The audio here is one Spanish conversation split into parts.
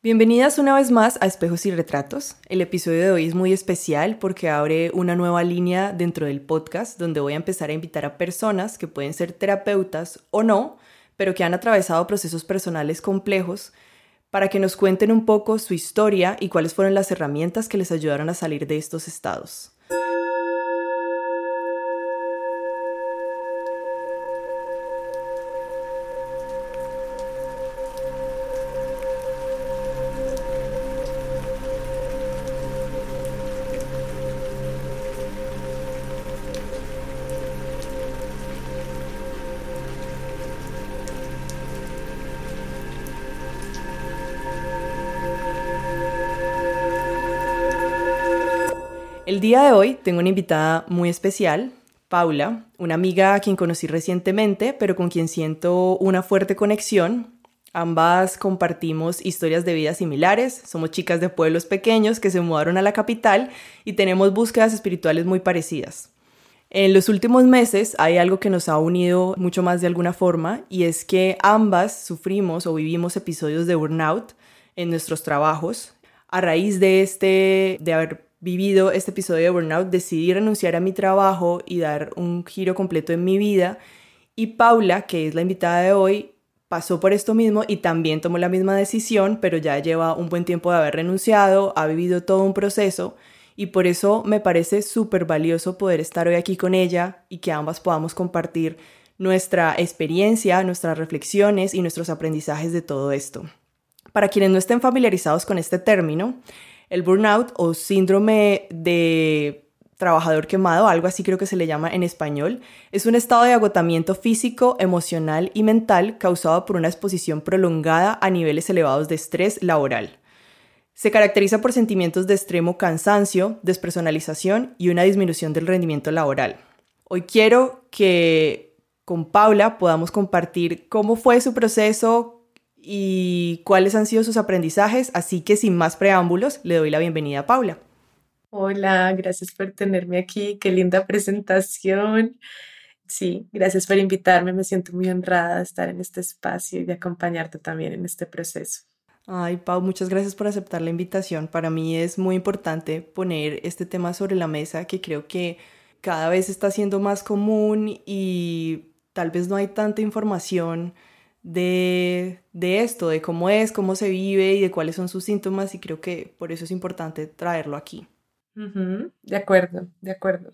Bienvenidas una vez más a Espejos y Retratos. El episodio de hoy es muy especial porque abre una nueva línea dentro del podcast donde voy a empezar a invitar a personas que pueden ser terapeutas o no, pero que han atravesado procesos personales complejos para que nos cuenten un poco su historia y cuáles fueron las herramientas que les ayudaron a salir de estos estados. Día de hoy tengo una invitada muy especial, Paula, una amiga a quien conocí recientemente, pero con quien siento una fuerte conexión. Ambas compartimos historias de vida similares, somos chicas de pueblos pequeños que se mudaron a la capital y tenemos búsquedas espirituales muy parecidas. En los últimos meses hay algo que nos ha unido mucho más de alguna forma y es que ambas sufrimos o vivimos episodios de burnout en nuestros trabajos. A raíz de este, de haber vivido este episodio de burnout, decidí renunciar a mi trabajo y dar un giro completo en mi vida. Y Paula, que es la invitada de hoy, pasó por esto mismo y también tomó la misma decisión, pero ya lleva un buen tiempo de haber renunciado, ha vivido todo un proceso y por eso me parece súper valioso poder estar hoy aquí con ella y que ambas podamos compartir nuestra experiencia, nuestras reflexiones y nuestros aprendizajes de todo esto. Para quienes no estén familiarizados con este término, el burnout o síndrome de trabajador quemado, algo así creo que se le llama en español, es un estado de agotamiento físico, emocional y mental causado por una exposición prolongada a niveles elevados de estrés laboral. Se caracteriza por sentimientos de extremo cansancio, despersonalización y una disminución del rendimiento laboral. Hoy quiero que con Paula podamos compartir cómo fue su proceso, y cuáles han sido sus aprendizajes. Así que sin más preámbulos, le doy la bienvenida a Paula. Hola, gracias por tenerme aquí. Qué linda presentación. Sí, gracias por invitarme. Me siento muy honrada de estar en este espacio y de acompañarte también en este proceso. Ay, Pau, muchas gracias por aceptar la invitación. Para mí es muy importante poner este tema sobre la mesa que creo que cada vez está siendo más común y tal vez no hay tanta información de, esto, de cómo es, cómo se vive y de cuáles son sus síntomas y creo que por eso es importante traerlo aquí. De acuerdo, de acuerdo.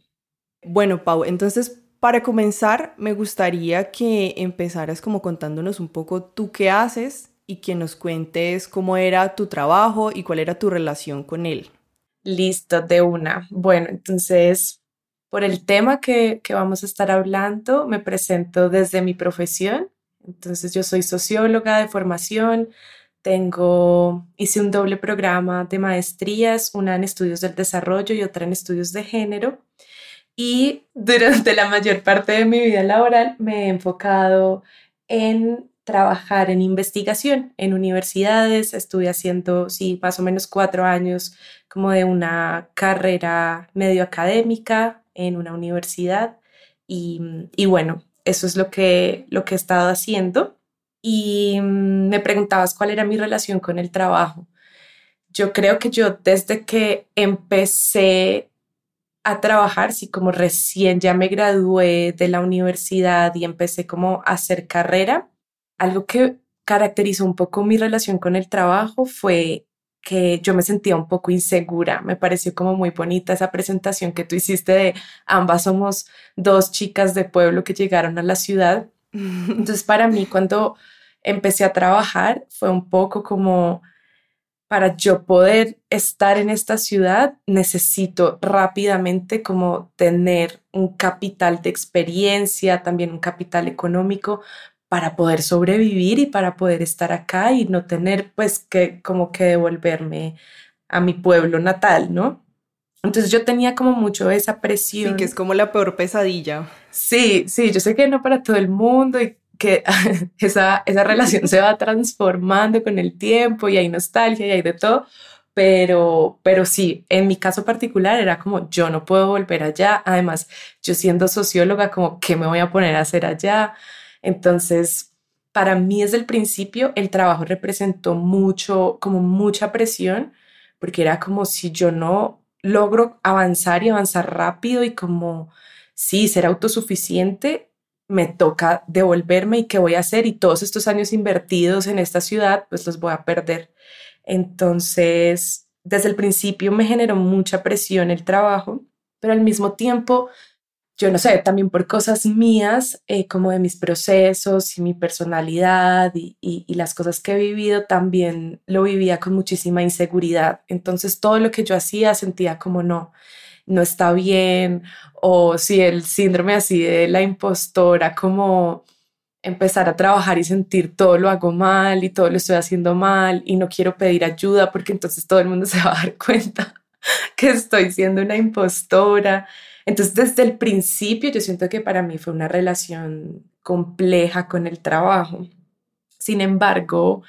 Bueno, Pau, entonces para comenzar me gustaría que empezaras como contándonos un poco tú qué haces y que nos cuentes cómo era tu trabajo y cuál era tu relación con él. Listo, de una. Bueno, entonces, por el tema que, que vamos a estar hablando, me presento desde mi profesión. Entonces yo soy socióloga de formación, tengo, hice un doble programa de maestrías, una en estudios del desarrollo y otra en estudios de género. Y durante la mayor parte de mi vida laboral me he enfocado en trabajar en investigación en universidades. Estuve haciendo, sí, más o menos cuatro años como de una carrera medio académica en una universidad. Y, y bueno, eso es lo que, lo que he estado haciendo. Y mm, me preguntabas cuál era mi relación con el trabajo. Yo creo que yo desde que empecé a trabajar, sí, como recién ya me gradué de la universidad y empecé como a hacer carrera, algo que caracterizó un poco mi relación con el trabajo fue que yo me sentía un poco insegura. Me pareció como muy bonita esa presentación que tú hiciste de ambas somos dos chicas de pueblo que llegaron a la ciudad. Entonces para mí cuando empecé a trabajar fue un poco como para yo poder estar en esta ciudad necesito rápidamente como tener un capital de experiencia, también un capital económico para poder sobrevivir y para poder estar acá y no tener pues que como que devolverme a mi pueblo natal, ¿no? Entonces yo tenía como mucho esa presión. Sí, que es como la peor pesadilla. Sí, sí, yo sé que no para todo el mundo y que esa, esa relación se va transformando con el tiempo y hay nostalgia y hay de todo, pero, pero sí, en mi caso particular era como yo no puedo volver allá, además yo siendo socióloga como qué me voy a poner a hacer allá, entonces, para mí desde el principio el trabajo representó mucho, como mucha presión, porque era como si yo no logro avanzar y avanzar rápido y como, sí, ser autosuficiente, me toca devolverme y qué voy a hacer y todos estos años invertidos en esta ciudad, pues los voy a perder. Entonces, desde el principio me generó mucha presión el trabajo, pero al mismo tiempo yo no sé, también por cosas mías, eh, como de mis procesos y mi personalidad y, las cosas que he vivido, también lo vivía con muchísima inseguridad. Entonces todo lo que yo hacía sentía como no, no está bien, o si el síndrome así de la impostora, como empezar a trabajar y sentir todo lo hago mal y todo lo estoy haciendo mal y no quiero pedir ayuda porque entonces todo el mundo se va a dar cuenta que estoy siendo una impostora. Entonces, desde el principio yo siento que para mí fue una relación compleja con el trabajo. Sin embargo,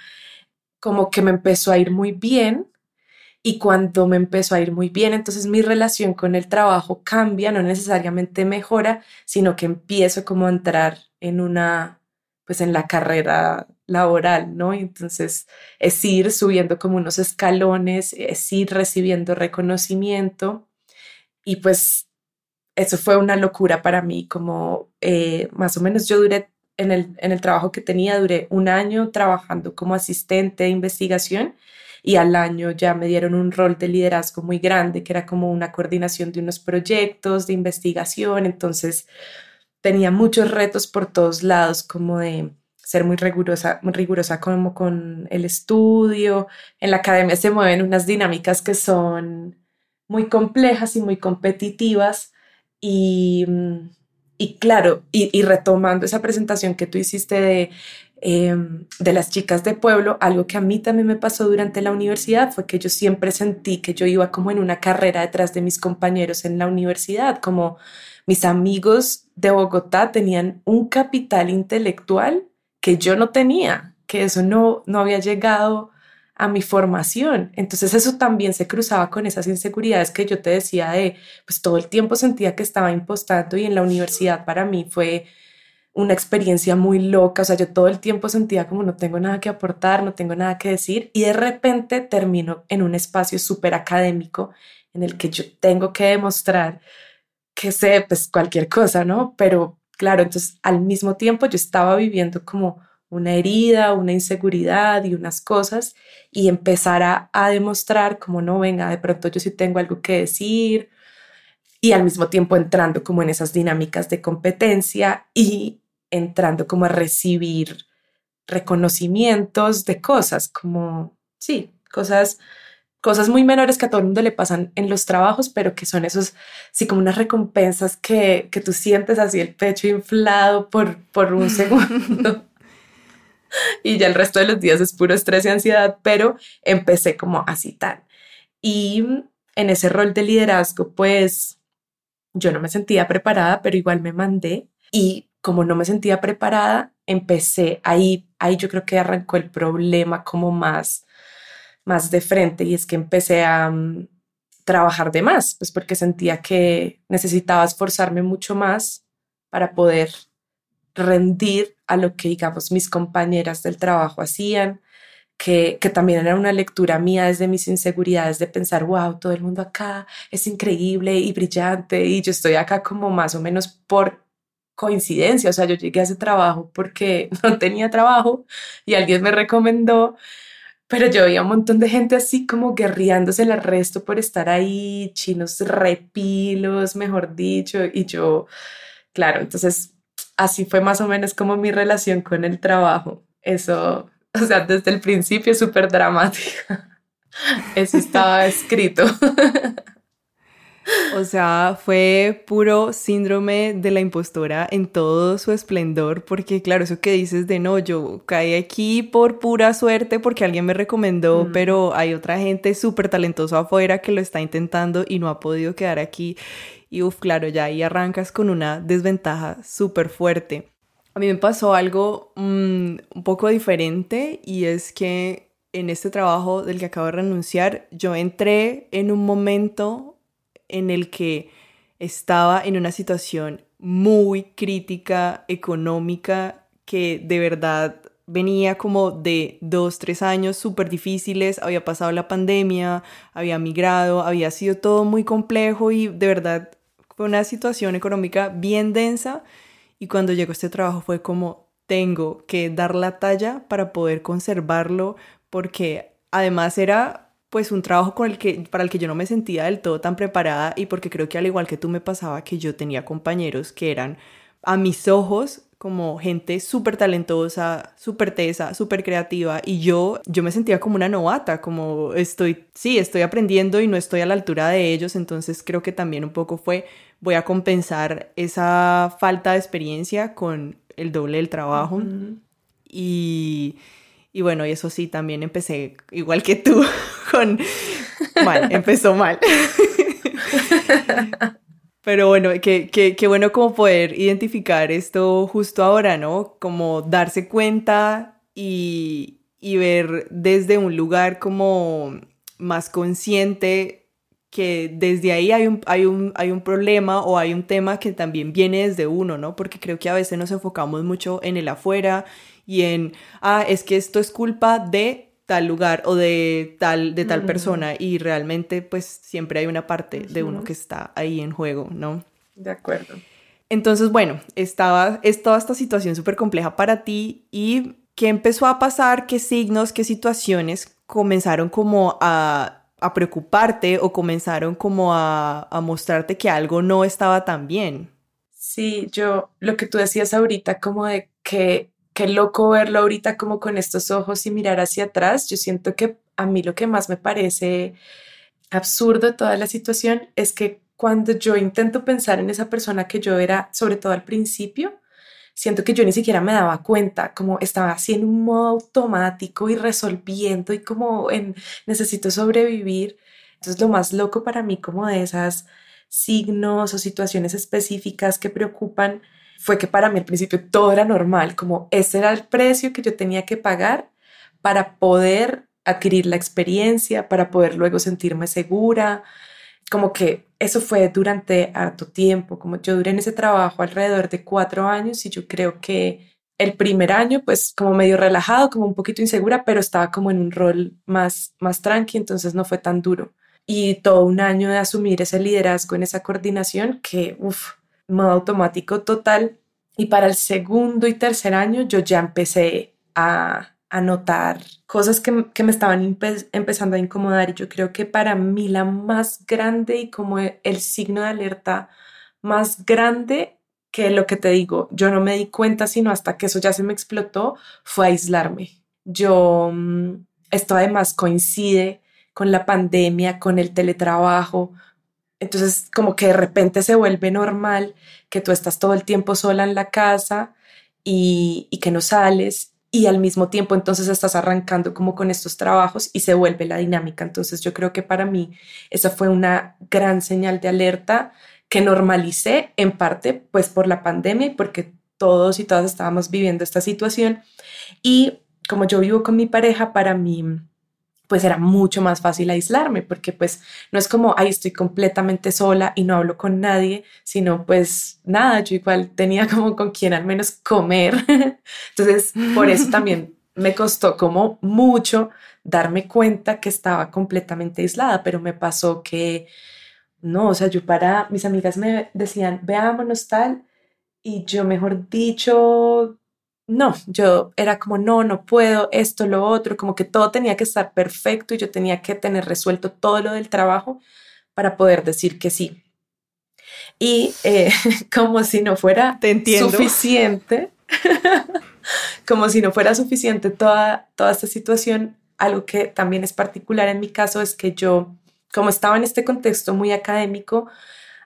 como que me empezó a ir muy bien y cuando me empezó a ir muy bien, entonces mi relación con el trabajo cambia, no necesariamente mejora, sino que empiezo como a entrar en una, pues en la carrera laboral, ¿no? Entonces es ir subiendo como unos escalones, es ir recibiendo reconocimiento y pues eso fue una locura para mí, como eh, más o menos yo duré en el, en el trabajo que tenía, duré un año trabajando como asistente de investigación y al año ya me dieron un rol de liderazgo muy grande, que era como una coordinación de unos proyectos de investigación, entonces tenía muchos retos por todos lados, como de ser muy rigurosa, muy rigurosa como con el estudio. En la academia se mueven unas dinámicas que son muy complejas y muy competitivas, y, mm, y claro, y, retomando esa presentación que tú hiciste de, em, de las chicas de pueblo, algo que a mí también me pasó durante la universidad fue que yo siempre sentí que yo iba como en una carrera detrás de mis compañeros en la universidad, como mis amigos de Bogotá tenían un capital intelectual que yo no tenía, que eso no, no había llegado a mi formación. Entonces eso también se cruzaba con esas inseguridades que yo te decía de, pues todo el tiempo sentía que estaba impostando y en la universidad para mí fue una experiencia muy loca, o sea, yo todo el tiempo sentía como no tengo nada que aportar, no tengo nada que decir y de repente termino en un espacio súper académico en el que yo tengo que demostrar que sé pues cualquier cosa, ¿no? Pero claro, entonces al mismo tiempo yo estaba viviendo como una herida, una inseguridad y unas cosas y empezar a, demostrar como no, venga, de pronto yo sí tengo algo que decir y al mismo tiempo entrando como en esas dinámicas de competencia y entrando como a recibir reconocimientos de cosas como, sí, cosas cosas muy menores que a todo el mundo le pasan en los trabajos, pero que son esos, sí, como unas recompensas que, que tú sientes así el pecho inflado por, por un segundo y ya el resto de los días es puro estrés y ansiedad, pero empecé como así tal. Y en ese rol de liderazgo, pues yo no me sentía preparada, pero igual me mandé y como no me sentía preparada, empecé ahí, ahí yo creo que arrancó el problema como más, más de frente y es que empecé a mm, trabajar de más, pues porque sentía que necesitaba esforzarme mucho más para poder rendir a lo que, digamos, mis compañeras del trabajo hacían, que, que, también era una lectura mía desde mis inseguridades de pensar, wow, todo el mundo acá es increíble y brillante y yo estoy acá como más o menos por coincidencia, o sea, yo llegué a ese trabajo porque no tenía trabajo y alguien me recomendó, pero yo veía un montón de gente así como guerreándose el resto por estar ahí, chinos repilos, mejor dicho, y yo, claro, entonces así fue más o menos como mi relación con el trabajo. Eso, o sea, desde el principio súper dramática. Eso estaba escrito. O sea, fue puro síndrome de la impostora en todo su esplendor, porque claro, eso que dices de no, yo caí aquí por pura suerte porque alguien me recomendó, mm. pero hay otra gente súper talentosa afuera que lo está intentando y no ha podido quedar aquí. Y uff, claro, ya ahí arrancas con una desventaja súper fuerte. A mí me pasó algo mm, un poco diferente y es que en este trabajo del que acabo de renunciar, yo entré en un momento en el que estaba en una situación muy crítica económica que de verdad venía como de dos, tres años súper difíciles, había pasado la pandemia, había migrado, había sido todo muy complejo y de verdad fue una situación económica bien densa y cuando llegó este trabajo fue como tengo que dar la talla para poder conservarlo porque además era pues un trabajo con el que, para el que yo no me sentía del todo tan preparada y porque creo que al igual que tú me pasaba que yo tenía compañeros que eran a mis ojos como gente súper talentosa, súper tesa, súper creativa y yo, yo me sentía como una novata, como estoy, sí, estoy aprendiendo y no estoy a la altura de ellos, entonces creo que también un poco fue, voy a compensar esa falta de experiencia con el doble del trabajo y, y bueno, y eso sí, también empecé igual que tú con, mal, empezó mal. Pero bueno, qué, qué, bueno como poder identificar esto justo ahora, ¿no? Como darse cuenta y, y ver desde un lugar como más consciente que desde ahí hay un, hay, un, hay un problema o hay un tema que también viene desde uno, ¿no? Porque creo que a veces nos enfocamos mucho en el afuera y en, ah, es que esto es culpa de tal lugar o de tal, de tal persona y realmente pues siempre hay una parte de uno que está ahí en juego, ¿no? De acuerdo. Entonces, bueno, estaba es toda esta situación súper compleja para ti y ¿qué empezó a pasar? ¿Qué signos, qué situaciones comenzaron como a, a preocuparte o comenzaron como a, a mostrarte que algo no estaba tan bien? Sí, yo lo que tú decías ahorita como de que qué loco verlo ahorita como con estos ojos y mirar hacia atrás. Yo siento que a mí lo que más me parece absurdo toda la situación es que cuando yo intento pensar en esa persona que yo era, sobre todo al principio, siento que yo ni siquiera me daba cuenta, como estaba así en un modo automático y resolviendo y como en necesito sobrevivir. Entonces lo más loco para mí como de esas signos o situaciones específicas que preocupan fue que para mí al principio todo era normal, como ese era el precio que yo tenía que pagar para poder adquirir la experiencia, para poder luego sentirme segura, como que eso fue durante harto tiempo, como yo duré en ese trabajo alrededor de cuatro años y yo creo que el primer año pues como medio relajado, como un poquito insegura, pero estaba como en un rol más, más tranqui, entonces no fue tan duro. Y todo un año de asumir ese liderazgo en esa coordinación que, uff, modo automático total. Y para el segundo y tercer año yo ya empecé a, a notar cosas que, me estaban empezando a incomodar. Y yo creo que para mí la más grande y como el signo de alerta más grande que lo que te digo, yo no me di cuenta sino hasta que eso ya se me explotó, fue aislarme. Yo, mm, esto además coincide con la pandemia, con el teletrabajo, entonces, como que de repente se vuelve normal que tú estás todo el tiempo sola en la casa y, que no sales y al mismo tiempo entonces estás arrancando como con estos trabajos y se vuelve la dinámica. Entonces yo creo que para mí esa fue una gran señal de alerta que normalicé en parte pues por la pandemia y porque todos y todas estábamos viviendo esta situación y como yo vivo con mi pareja, para mí pues era mucho más fácil aislarme, porque pues no es como, ahí estoy completamente sola y no hablo con nadie, sino pues nada, yo igual tenía como con quien al menos comer. Entonces, por eso también me costó como mucho darme cuenta que estaba completamente aislada, pero me pasó que, no, o sea, yo para, mis amigas me decían, veámonos tal, y yo mejor dicho, no, yo era como, no, no puedo, esto, lo otro, como que todo tenía que estar perfecto y yo tenía que tener resuelto todo lo del trabajo para poder decir que sí. Y eh, como si no fuera suficiente, como si no fuera suficiente toda, toda esta situación, algo que también es particular en mi caso es que yo, como estaba en este contexto muy académico,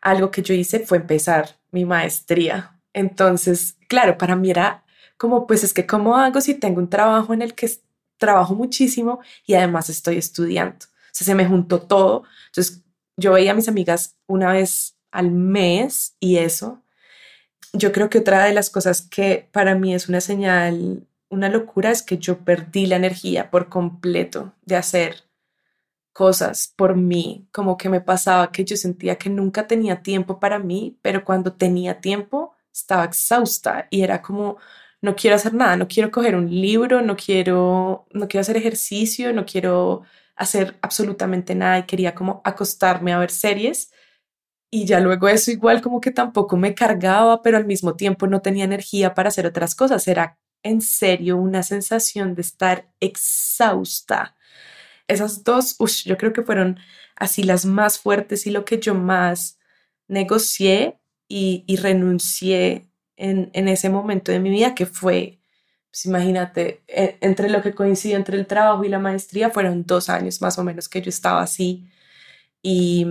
algo que yo hice fue empezar mi maestría. Entonces, claro, para mí era como pues es que cómo hago si tengo un trabajo en el que trabajo muchísimo y además estoy estudiando. O sea, se me juntó todo. Entonces, yo veía a mis amigas una vez al mes y eso. Yo creo que otra de las cosas que para mí es una señal, una locura, es que yo perdí la energía por completo de hacer cosas por mí, como que me pasaba que yo sentía que nunca tenía tiempo para mí, pero cuando tenía tiempo estaba exhausta y era como, no quiero hacer nada, no quiero coger un libro, no quiero, no quiero hacer ejercicio, no quiero hacer absolutamente nada y quería como acostarme a ver series. Y ya luego eso igual como que tampoco me cargaba, pero al mismo tiempo no tenía energía para hacer otras cosas. Era en serio una sensación de estar exhausta. Esas dos, yo creo que fueron así las más fuertes y lo que yo más negocié y, y renuncié en, en, ese momento de mi vida, que fue, pues imagínate, e, entre lo que coincidió entre el trabajo y la maestría, fueron dos años más o menos que yo estaba así. Y,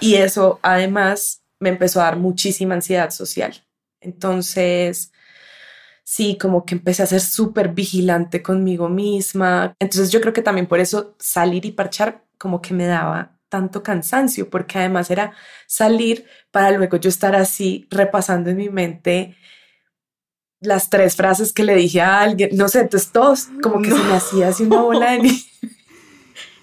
y eso además me empezó a dar muchísima ansiedad social. Entonces, sí, como que empecé a ser súper vigilante conmigo misma. Entonces yo creo que también por eso salir y parchar como que me daba tanto cansancio, porque además era salir para luego yo estar así repasando en mi mente las tres frases que le dije a alguien, no sé, entonces todos como que se me hacía así una bola de nieve.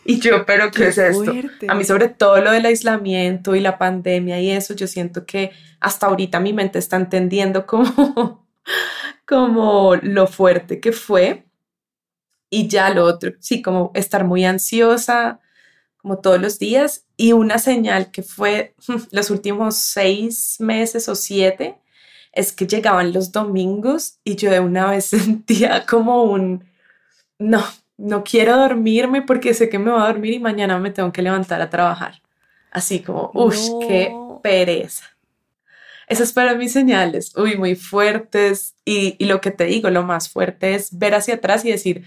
Y yo, pero ¿qué, es esto? A mí sobre todo lo del aislamiento y la pandemia y eso, yo siento que hasta ahorita mi mente está entendiendo como, como lo fuerte que fue. Y ya lo otro, sí, como estar muy ansiosa, como todos los días y una señal que fue los últimos seis meses o siete es que llegaban los domingos y yo de una vez sentía como un, no, no quiero dormirme porque sé que me voy a dormir y mañana me tengo que levantar a trabajar. Así como, uff, qué pereza. Esas fueron mis señales, uy, muy fuertes. Y, y, lo que te digo, lo más fuerte es ver hacia atrás y decir,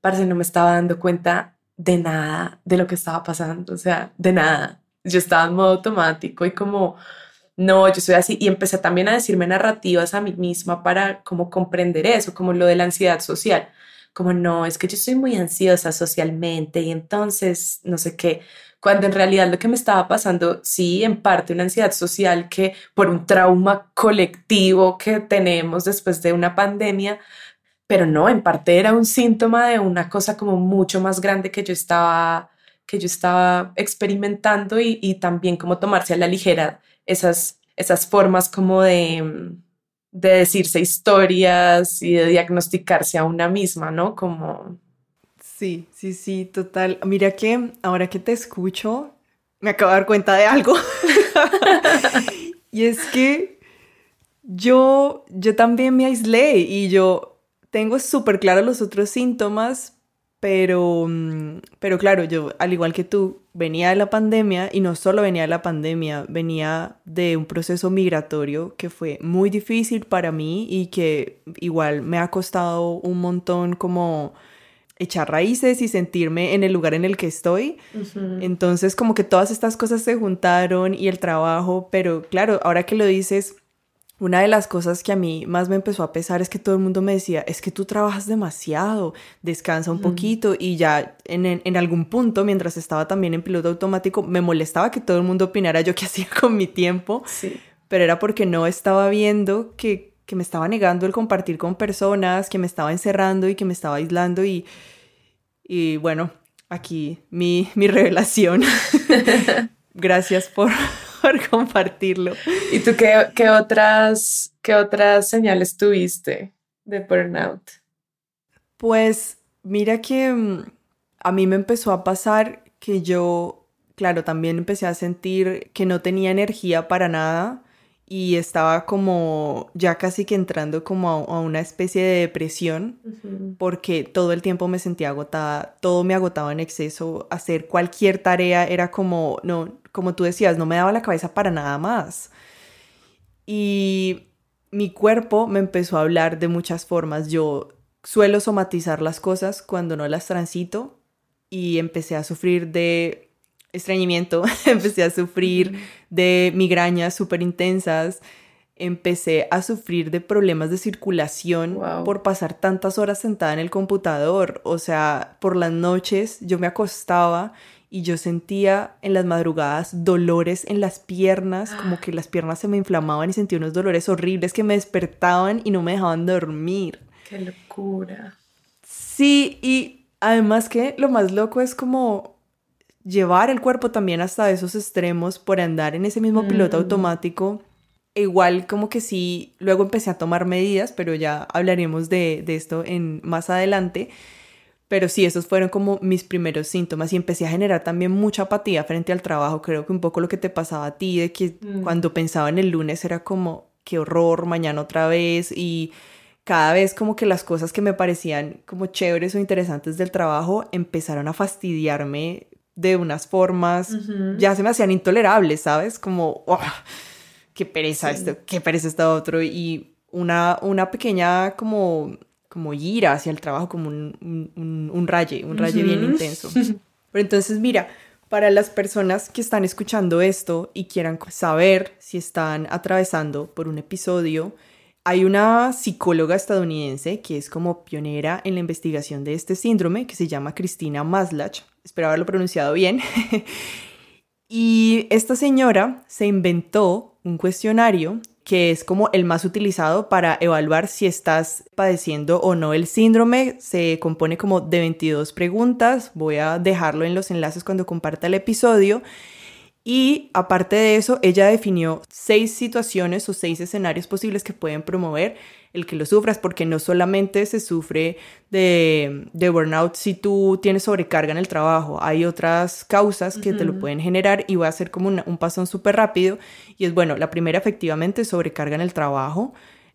parece no me estaba dando cuenta de nada de lo que estaba pasando, o sea, de nada. Yo estaba en modo automático y como, no, yo soy así. Y empecé también a decirme narrativas a mí misma para como comprender eso, como lo de la ansiedad social. Como, no, es que yo soy muy ansiosa socialmente y entonces, no sé qué. Cuando en realidad lo que me estaba pasando, sí, en parte una ansiedad social que por un trauma colectivo que tenemos después de una pandemia, pero no, en parte era un síntoma de una cosa como mucho más grande que yo estaba, que yo estaba experimentando y, también como tomarse a la ligera esas, esas formas como de, de decirse historias y de diagnosticarse a una misma, ¿no? Como... Sí, sí, sí, total. Mira que ahora que te escucho, me acabo de dar cuenta de algo. y es que yo, yo también me aislé y yo tengo súper claros los otros síntomas, pero, mm, pero claro, yo, al igual que tú, venía de la pandemia y no solo venía de la pandemia, venía de un proceso migratorio que fue muy difícil para mí y que igual me ha costado un montón como echar raíces y sentirme en el lugar en el que estoy. Entonces como que todas estas cosas se juntaron y el trabajo, pero claro, ahora que lo dices, una de las cosas que a mí más me empezó a pesar es que todo el mundo me decía, es que tú trabajas demasiado, descansa un poquito y ya en, en, algún punto, mientras estaba también en piloto automático, me molestaba que todo el mundo opinara yo qué hacía con mi tiempo, sí. pero era porque no estaba viendo que, que, me estaba negando el compartir con personas, que me estaba encerrando y que me estaba aislando y, y bueno, aquí mi, mi revelación. Gracias por, compartirlo. ¿Y tú qué, qué, otras, qué otras señales tuviste de burnout? Pues mira que mm, a mí me empezó a pasar que yo, claro, también empecé a sentir que no tenía energía para nada y estaba como ya casi que entrando como a, una especie de depresión porque todo el tiempo me sentía agotada, todo me agotaba en exceso, hacer cualquier tarea era como, no, como tú decías, no me daba la cabeza para nada más. Y mi cuerpo me empezó a hablar de muchas formas. Yo suelo somatizar las cosas cuando no las transito y empecé a sufrir de estreñimiento, empecé a sufrir de migrañas súper intensas, empecé a sufrir de problemas de circulación por pasar tantas horas sentada en el computador. O sea, por las noches yo me acostaba y yo sentía en las madrugadas dolores en las piernas, como que las piernas se me inflamaban y sentía unos dolores horribles que me despertaban y no me dejaban dormir. ¡Qué locura! Sí, y además que lo más loco es como llevar el cuerpo también hasta esos extremos por andar en ese mismo piloto mm. automático igual como que sí, luego empecé a tomar medidas, pero ya hablaremos de, de esto en, más adelante. Pero sí, esos fueron como mis primeros síntomas y empecé a generar también mucha apatía frente al trabajo. Creo que un poco lo que te pasaba a ti, de que Mm. cuando pensaba en el lunes era como, qué horror, mañana otra vez y cada vez como que las cosas que me parecían como chéveres o interesantes del trabajo empezaron a fastidiarme de unas formas, ya se me hacían intolerables, ¿sabes? Como, "Ugh, qué pereza Sí. esto, qué pereza esto otro y una, una pequeña como, como ira hacia el trabajo, como un, un, un- un raye, un raye bien intenso. Pero entonces, mira, para las personas que están escuchando esto y quieran saber si están atravesando por un episodio, hay una psicóloga estadounidense que es como pionera en la investigación de este síndrome, que se llama Cristina Maslach. Espero haberlo pronunciado bien. y esta señora se inventó un cuestionario que es como el más utilizado para evaluar si estás padeciendo o no el síndrome. Se compone como de 22 preguntas. Voy a dejarlo en los enlaces cuando comparta el episodio. Y aparte de eso, ella definió seis situaciones o seis escenarios posibles que pueden promover el que lo sufras, porque no solamente se sufre de, de burnout si tú tienes sobrecarga en el trabajo, hay otras causas que te lo pueden generar y voy a hacer como una- un pasón súper rápido. Y es bueno, la primera efectivamente sobrecarga en el trabajo,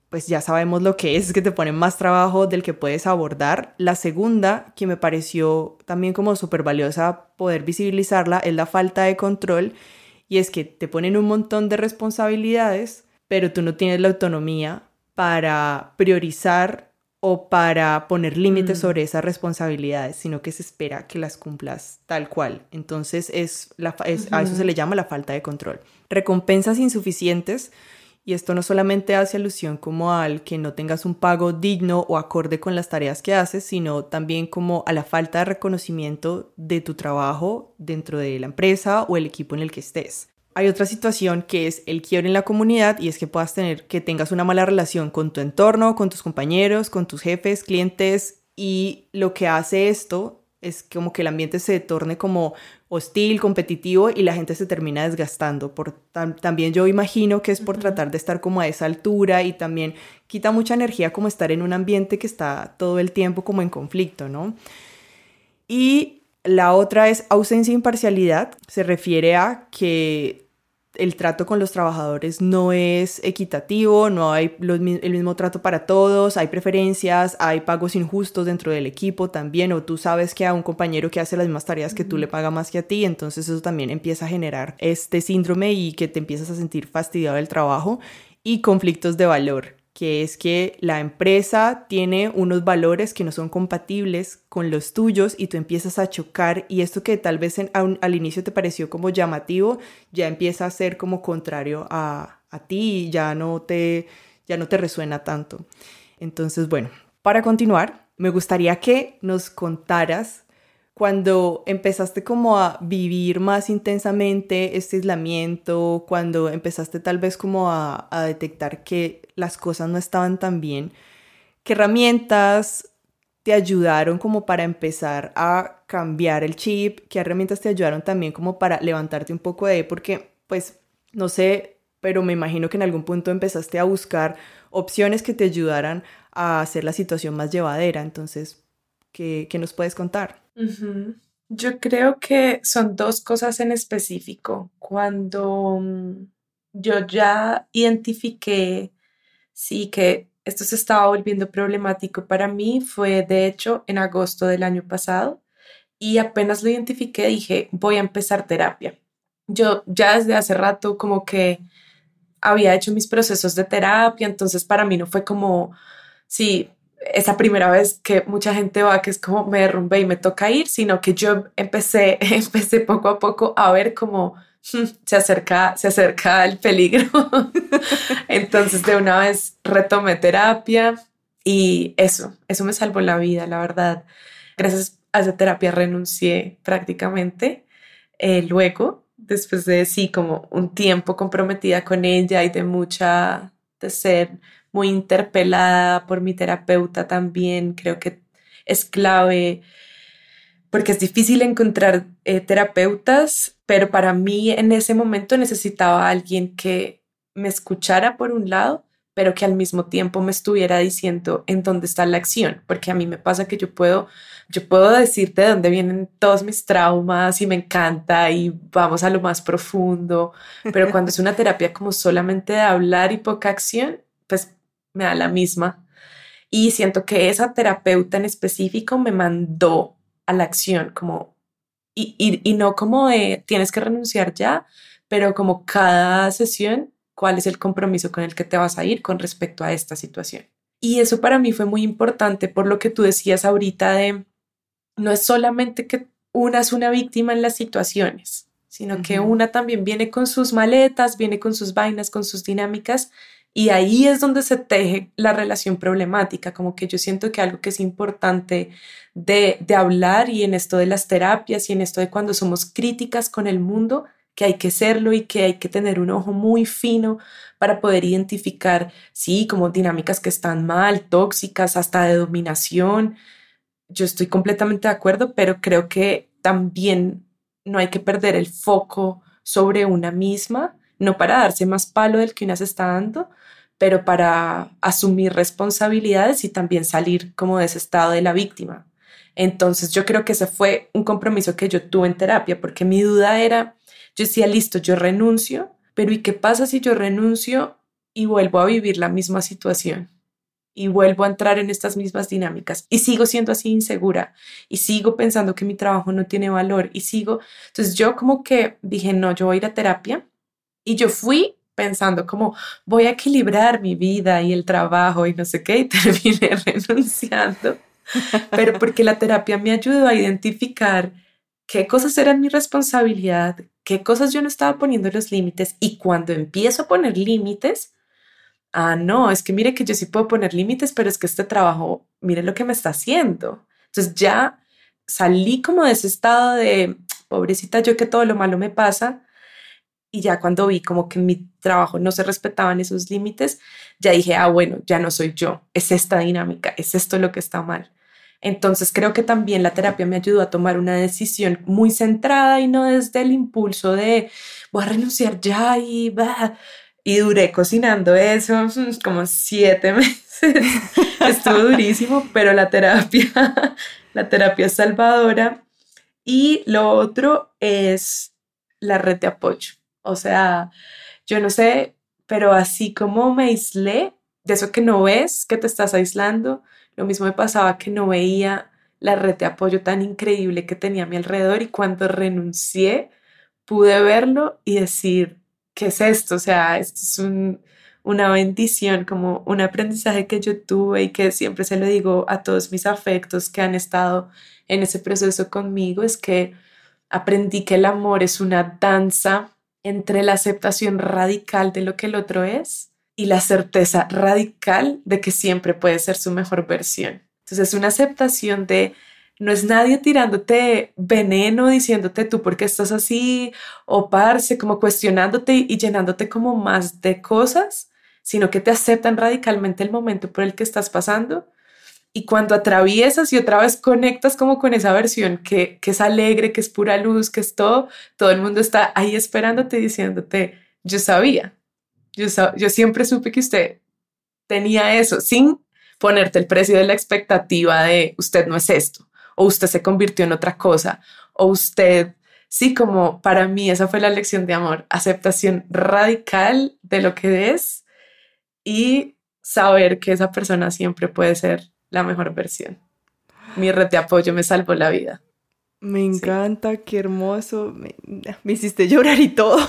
pues ya sabemos lo que es, es que te ponen más trabajo del que puedes abordar. La segunda, que me pareció también como súper valiosa poder visibilizarla, es la falta de control. Y es que te ponen un montón de responsabilidades, pero tú no tienes la autonomía para priorizar o para poner límites Mm. sobre esas responsabilidades, sino que se espera que las cumplas tal cual. Entonces es, la, a eso se le llama la falta de control. Recompensas insuficientes y esto no solamente hace alusión como al que no tengas un pago digno o acorde con las tareas que haces, sino también como a la falta de reconocimiento de tu trabajo dentro de la empresa o el equipo en el que estés. Hay otra situación que es el quiebre en la comunidad y es que puedas tener que tengas una mala relación con tu entorno, con tus compañeros, con tus jefes, clientes y lo que hace esto es como que el ambiente se torne como hostil, competitivo y la gente se termina desgastando. Por, tam- también yo imagino que es por tratar de estar como a esa altura y también quita mucha energía como estar en un ambiente que está todo el tiempo como en conflicto, ¿no? Y la otra es ausencia de imparcialidad. Se refiere a que el trato con los trabajadores no es equitativo, no hay los el mismo trato para todos, hay preferencias, hay pagos injustos dentro del equipo también, o tú sabes que a un compañero que hace las mismas tareas que tú le paga más que a ti, entonces eso también empieza a generar este síndrome y que te empiezas a sentir fastidiado del trabajo y conflictos de valor que es que la empresa tiene unos valores que no son compatibles con los tuyos y tú empiezas a chocar y esto que tal vez en- un- al inicio te pareció como llamativo, ya empieza a ser como contrario a, a ti y ya no, te, ya no te resuena tanto. Entonces, bueno, para continuar, me gustaría que nos contaras cuando empezaste como a vivir más intensamente este aislamiento, cuando empezaste tal vez como a, a detectar que las cosas no estaban tan bien, ¿qué herramientas te ayudaron como para empezar a cambiar el chip? ¿Qué herramientas te ayudaron también como para levantarte un poco de ahí? Porque, pues, no sé, pero me imagino que en algún punto empezaste a buscar opciones que te ayudaran a hacer la situación más llevadera. Entonces, ¿qué, qué nos puedes contar? Yo creo que son dos cosas en específico. Cuando mm, yo ya identifiqué, sí, que esto se estaba volviendo problemático para mí, fue de hecho en agosto del año pasado y apenas lo identifiqué dije, voy a empezar terapia. Yo ya desde hace rato como que había hecho mis procesos de terapia, entonces para mí no fue como, sí, esa primera vez que mucha gente va, que es como me derrumbé y me toca ir, sino que yo empecé, empecé poco a poco a ver hmm, se acerca, se acerca el peligro. Entonces de una vez retomé terapia y eso, eso me salvó la vida, la verdad. Gracias a esa terapia renuncié prácticamente. Eh, luego, después de sí, como un tiempo comprometida con ella y de mucha, de ser muy interpelada por mi terapeuta también, creo que es clave porque es difícil encontrar eh, terapeutas, pero para mí en ese momento necesitaba a alguien que me escuchara por un lado, pero que al mismo tiempo me estuviera diciendo en dónde está la acción, porque a mí me pasa que yo puedo, yo puedo decirte de dónde vienen todos mis traumas y me encanta y vamos a lo más profundo, pero cuando es una terapia como solamente de hablar y poca acción, pues me da la misma. Y siento que esa terapeuta en específico me mandó a la acción, como, y, y, y no como de tienes que renunciar ya, pero como cada sesión cuál es el compromiso con el que te vas a ir con respecto a esta situación. Y eso para mí fue muy importante por lo que tú decías ahorita de no es solamente que una es una víctima en las situaciones, sino que una también viene con sus maletas, viene con sus vainas, con sus dinámicas y ahí es donde se teje la relación problemática, como que yo siento que algo que es importante de, de hablar y en esto de las terapias y en esto de cuando somos críticas con el mundo que hay que serlo y que hay que tener un ojo muy fino para poder identificar, sí, como dinámicas que están mal, tóxicas, hasta de dominación. Yo estoy completamente de acuerdo, pero creo que también no hay que perder el foco sobre una misma, no para darse más palo del que una se está dando, pero para asumir responsabilidades y también salir como de ese estado de la víctima. Entonces yo creo que ese fue un compromiso que yo tuve en terapia, porque mi duda era, yo decía, listo, yo renuncio, pero ¿y qué pasa si yo renuncio y vuelvo a vivir la misma situación? Y vuelvo a entrar en estas mismas dinámicas y sigo siendo así insegura y sigo pensando que mi trabajo no tiene valor y sigo. Entonces yo como que dije, no, yo voy a ir a terapia y yo fui pensando como voy a equilibrar mi vida y el trabajo y no sé qué y terminé renunciando. Pero porque la terapia me ayudó a identificar qué cosas eran mi responsabilidad, qué cosas yo no estaba poniendo los límites y cuando empiezo a poner límites, ah, no, es que mire que yo sí puedo poner límites, pero es que este trabajo, mire lo que me está haciendo. Entonces ya salí como de ese estado de, pobrecita yo que todo lo malo me pasa, y ya cuando vi como que en mi trabajo no se respetaban esos límites, ya dije, ah, bueno, ya no soy yo, es esta dinámica, es esto lo que está mal. Entonces creo que también la terapia me ayudó a tomar una decisión muy centrada y no desde el impulso de voy a renunciar ya y va. Y duré cocinando eso como siete meses. Estuvo durísimo, pero la terapia, la terapia es salvadora. Y lo otro es la red de apoyo. O sea, yo no sé, pero así como me aislé de eso que no ves, que te estás aislando, lo mismo me pasaba que no veía la red de apoyo tan increíble que tenía a mi alrededor y cuando renuncié pude verlo y decir, ¿qué es esto? O sea, esto es una bendición, como un aprendizaje que yo tuve y que siempre se lo digo a todos mis afectos que han estado en ese proceso conmigo, es que aprendí que el amor es una danza entre la aceptación radical de lo que el otro es y la certeza radical de que siempre puede ser su mejor versión. Entonces es una aceptación de no es nadie tirándote veneno diciéndote tú por qué estás así o parse como cuestionándote y llenándote como más de cosas, sino que te aceptan radicalmente el momento por el que estás pasando y cuando atraviesas y otra vez conectas como con esa versión que, que es alegre, que es pura luz, que es todo, todo el mundo está ahí esperándote diciéndote, yo sabía, yo, siempre supe que usted tenía eso, sin ponerte el precio de la expectativa de usted no es esto, o usted se convirtió en otra cosa, o usted, sí, como para mí esa fue la lección de amor, aceptación radical de lo que es y saber que esa persona siempre puede ser la mejor versión. Mi red de apoyo me salvó la vida. Me encanta, qué hermoso. Me, me, hiciste llorar y todo.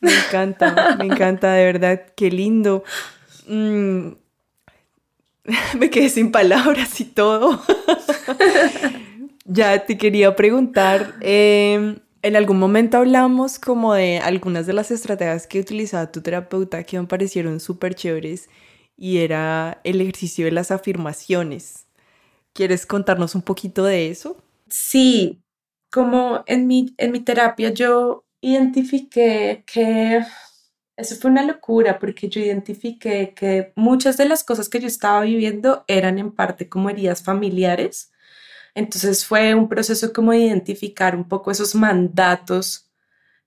Me encanta, me encanta, de verdad, qué lindo. Mm, me quedé sin palabras y todo. ya te quería preguntar, em, en algún momento hablamos como de algunas de las estrategias que utilizaba tu terapeuta que me parecieron súper chéveres y era el ejercicio de las afirmaciones. ¿Quieres contarnos un poquito de eso? Sí, como en mi, en mi terapia yo identifiqué que eso fue una locura porque yo identifiqué que muchas de las cosas que yo estaba viviendo eran en parte como heridas familiares. Entonces fue un proceso como de identificar un poco esos mandatos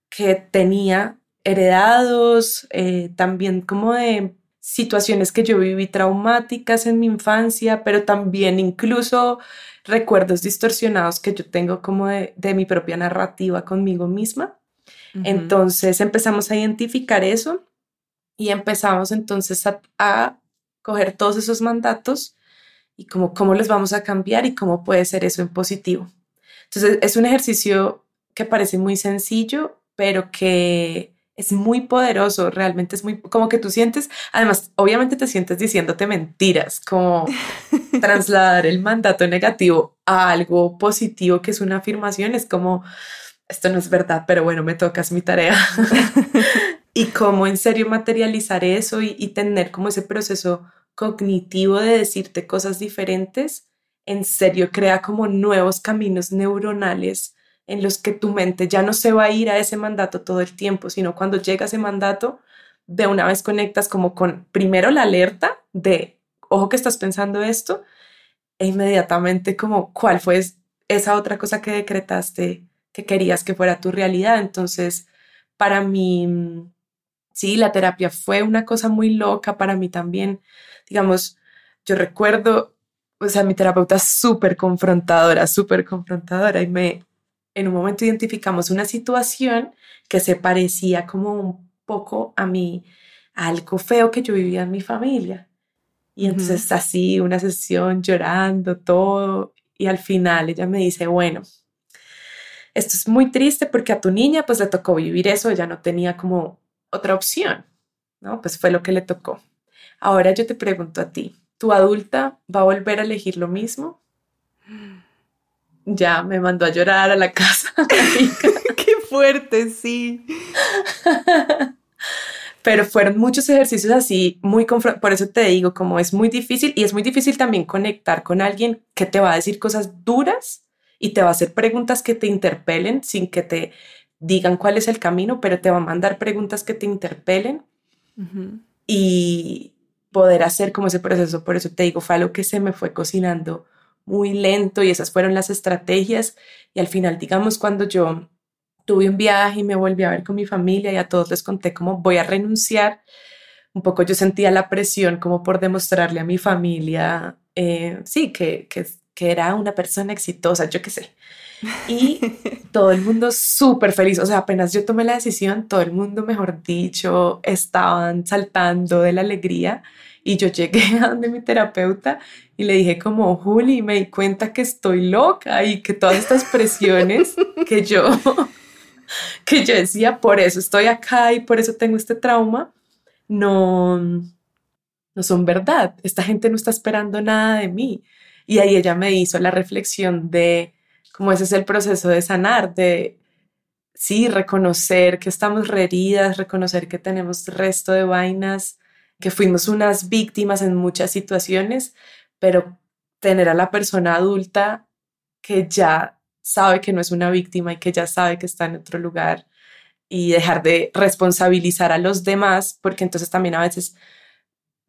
que tenía heredados, eh, también como de situaciones que yo viví traumáticas en mi infancia, pero también incluso recuerdos distorsionados que yo tengo como de, mi propia narrativa conmigo misma. Entonces empezamos a identificar eso y empezamos entonces a, a, coger todos esos mandatos y como cómo les vamos a cambiar y cómo puede ser eso en positivo. Entonces es un ejercicio que parece muy sencillo, pero que es muy poderoso, realmente es muy, como que tú sientes, además, obviamente te sientes diciéndote mentiras, como trasladar el mandato negativo a algo positivo, que es una afirmación, es como, esto no es verdad, pero bueno, me tocas mi tarea. y cómo en serio materializar eso y, y tener como ese proceso cognitivo de decirte cosas diferentes, en serio crea como nuevos caminos neuronales en los que tu mente ya no se va a ir a ese mandato todo el tiempo, sino cuando llega ese mandato, de una vez conectas como con primero la alerta de, ojo que estás pensando esto, e inmediatamente como cuál fue esa otra cosa que decretaste que querías que fuera tu realidad. Entonces, para mí, sí, la terapia fue una cosa muy loca para mí también. Digamos, yo recuerdo, o sea, mi terapeuta súper confrontadora, súper confrontadora y me, en un momento identificamos una situación que se parecía como un poco a mí, a algo feo que yo vivía en mi familia. Y entonces así, una sesión llorando, todo, y al final ella me dice, bueno, esto es muy triste porque a tu niña pues le tocó vivir eso, ella no tenía como otra opción, ¿no? Pues fue lo que le tocó. Ahora yo te pregunto a ti, ¿tu adulta va a volver a elegir lo mismo? Ya me mandó a llorar a la casa. Qué fuerte, sí. Pero fueron muchos ejercicios así, muy por eso te digo, como es muy difícil y es muy difícil también conectar con alguien que te va a decir cosas duras y te va a hacer preguntas que te interpelen sin que te digan cuál es el camino, pero te va a mandar preguntas que te interpelen y poder hacer como ese proceso. Por eso te digo, fue algo que se me fue cocinando muy lento y esas fueron las estrategias. Y al final, digamos, cuando yo tuve un viaje y me volví a ver con mi familia y a todos les conté cómo voy a renunciar, un poco yo sentía la presión como por demostrarle a mi familia, eh, sí, que, que, que era una persona exitosa, yo qué sé. Y todo el mundo súper feliz. O sea, apenas yo tomé la decisión, todo el mundo, mejor dicho, estaban saltando de la alegría. Y yo llegué a donde mi terapeuta y le dije como, Juli, me di cuenta que estoy loca y que todas estas presiones que yo, que yo decía, por eso estoy acá y por eso tengo este trauma, no, no son verdad. Esta gente no está esperando nada de mí. Y ahí ella me hizo la reflexión de cómo ese es el proceso de sanar, de sí, reconocer que estamos heridas, reconocer que tenemos resto de vainas que fuimos unas víctimas en muchas situaciones, pero tener a la persona adulta que ya sabe que no es una víctima y que ya sabe que está en otro lugar y dejar de responsabilizar a los demás, porque entonces también a veces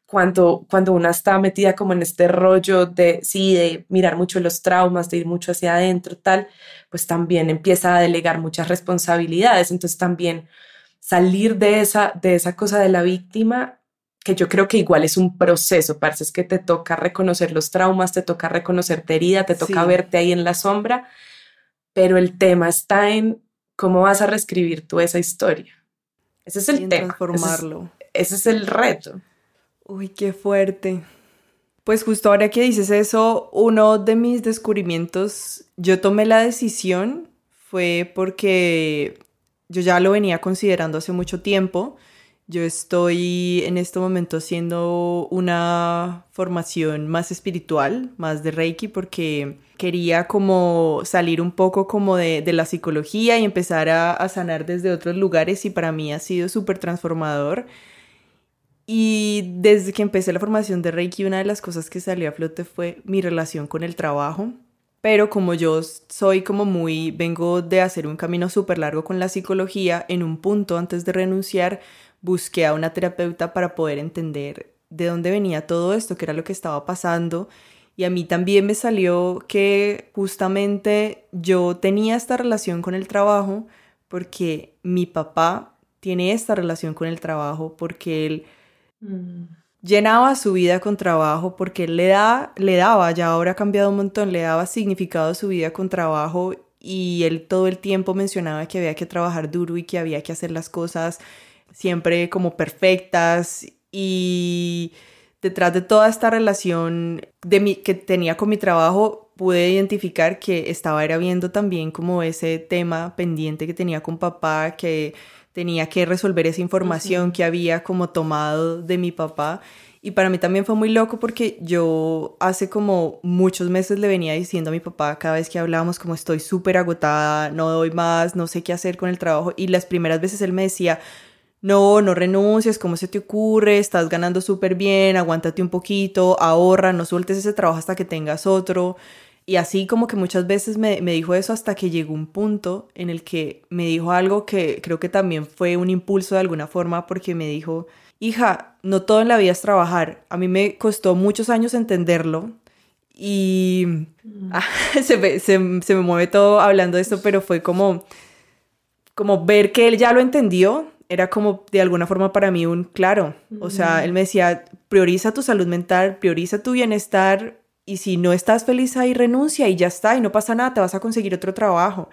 cuando, cuando una está metida como en este rollo de, sí, de mirar mucho los traumas, de ir mucho hacia adentro, tal, pues también empieza a delegar muchas responsabilidades. Entonces también salir de esa, de esa cosa de la víctima que yo creo que igual es un proceso, parce, es que te toca reconocer los traumas, te toca reconocer tu herida, te toca verte ahí en la sombra, pero el tema está en cómo vas a reescribir tú esa historia. Ese es el tema. Transformarlo. Ese es, el reto. Uy, qué fuerte. Pues justo ahora que dices eso, uno de mis descubrimientos, yo tomé la decisión, fue porque yo ya lo venía considerando hace mucho tiempo yo estoy en este momento haciendo una formación más espiritual, más de Reiki, porque quería como salir un poco como de, la psicología y empezar a, sanar desde otros lugares y para mí ha sido súper transformador. Y desde que empecé la formación de Reiki, una de las cosas que salió a flote fue mi relación con el trabajo. Pero como yo soy como muy, vengo de hacer un camino súper largo con la psicología, en un punto antes de renunciar, busqué a una terapeuta para poder entender de dónde venía todo esto, qué era lo que estaba pasando. Y a mí también me salió que justamente yo tenía esta relación con el trabajo porque mi papá tiene esta relación con el trabajo porque él mm. llenaba su vida con trabajo, porque él le, da, le daba, ya ahora ha cambiado un montón, le daba significado a su vida con trabajo y él todo el tiempo mencionaba que había que trabajar duro y que había que hacer las cosas siempre como perfectas y detrás de toda esta relación de mi, que tenía con mi trabajo pude identificar que estaba era viendo también como ese tema pendiente que tenía con papá, que tenía que resolver esa información que había como tomado de mi papá. Y para mí también fue muy loco porque yo hace como muchos meses le venía diciendo a mi papá cada vez que hablábamos como estoy súper agotada, no doy más, no sé qué hacer con el trabajo. Y las primeras veces él me decía, no, no renuncies, ¿cómo se te ocurre? Estás ganando súper bien, aguántate un poquito, ahorra, no sueltes ese trabajo hasta que tengas otro. Y así como que muchas veces me, dijo eso hasta que llegó un punto en el que me dijo algo que creo que también fue un impulso de alguna forma porque me dijo, hija, no todo en la vida es trabajar. A mí me costó muchos años entenderlo y mm. ah, se, me, se, me mueve todo hablando de esto, pero fue como, como ver que él ya lo entendió. Era como de alguna forma para mí un claro. O sea, él me decía, prioriza tu salud mental, prioriza tu bienestar y si no estás feliz ahí, renuncia y ya está, y no pasa nada, te vas a conseguir otro trabajo.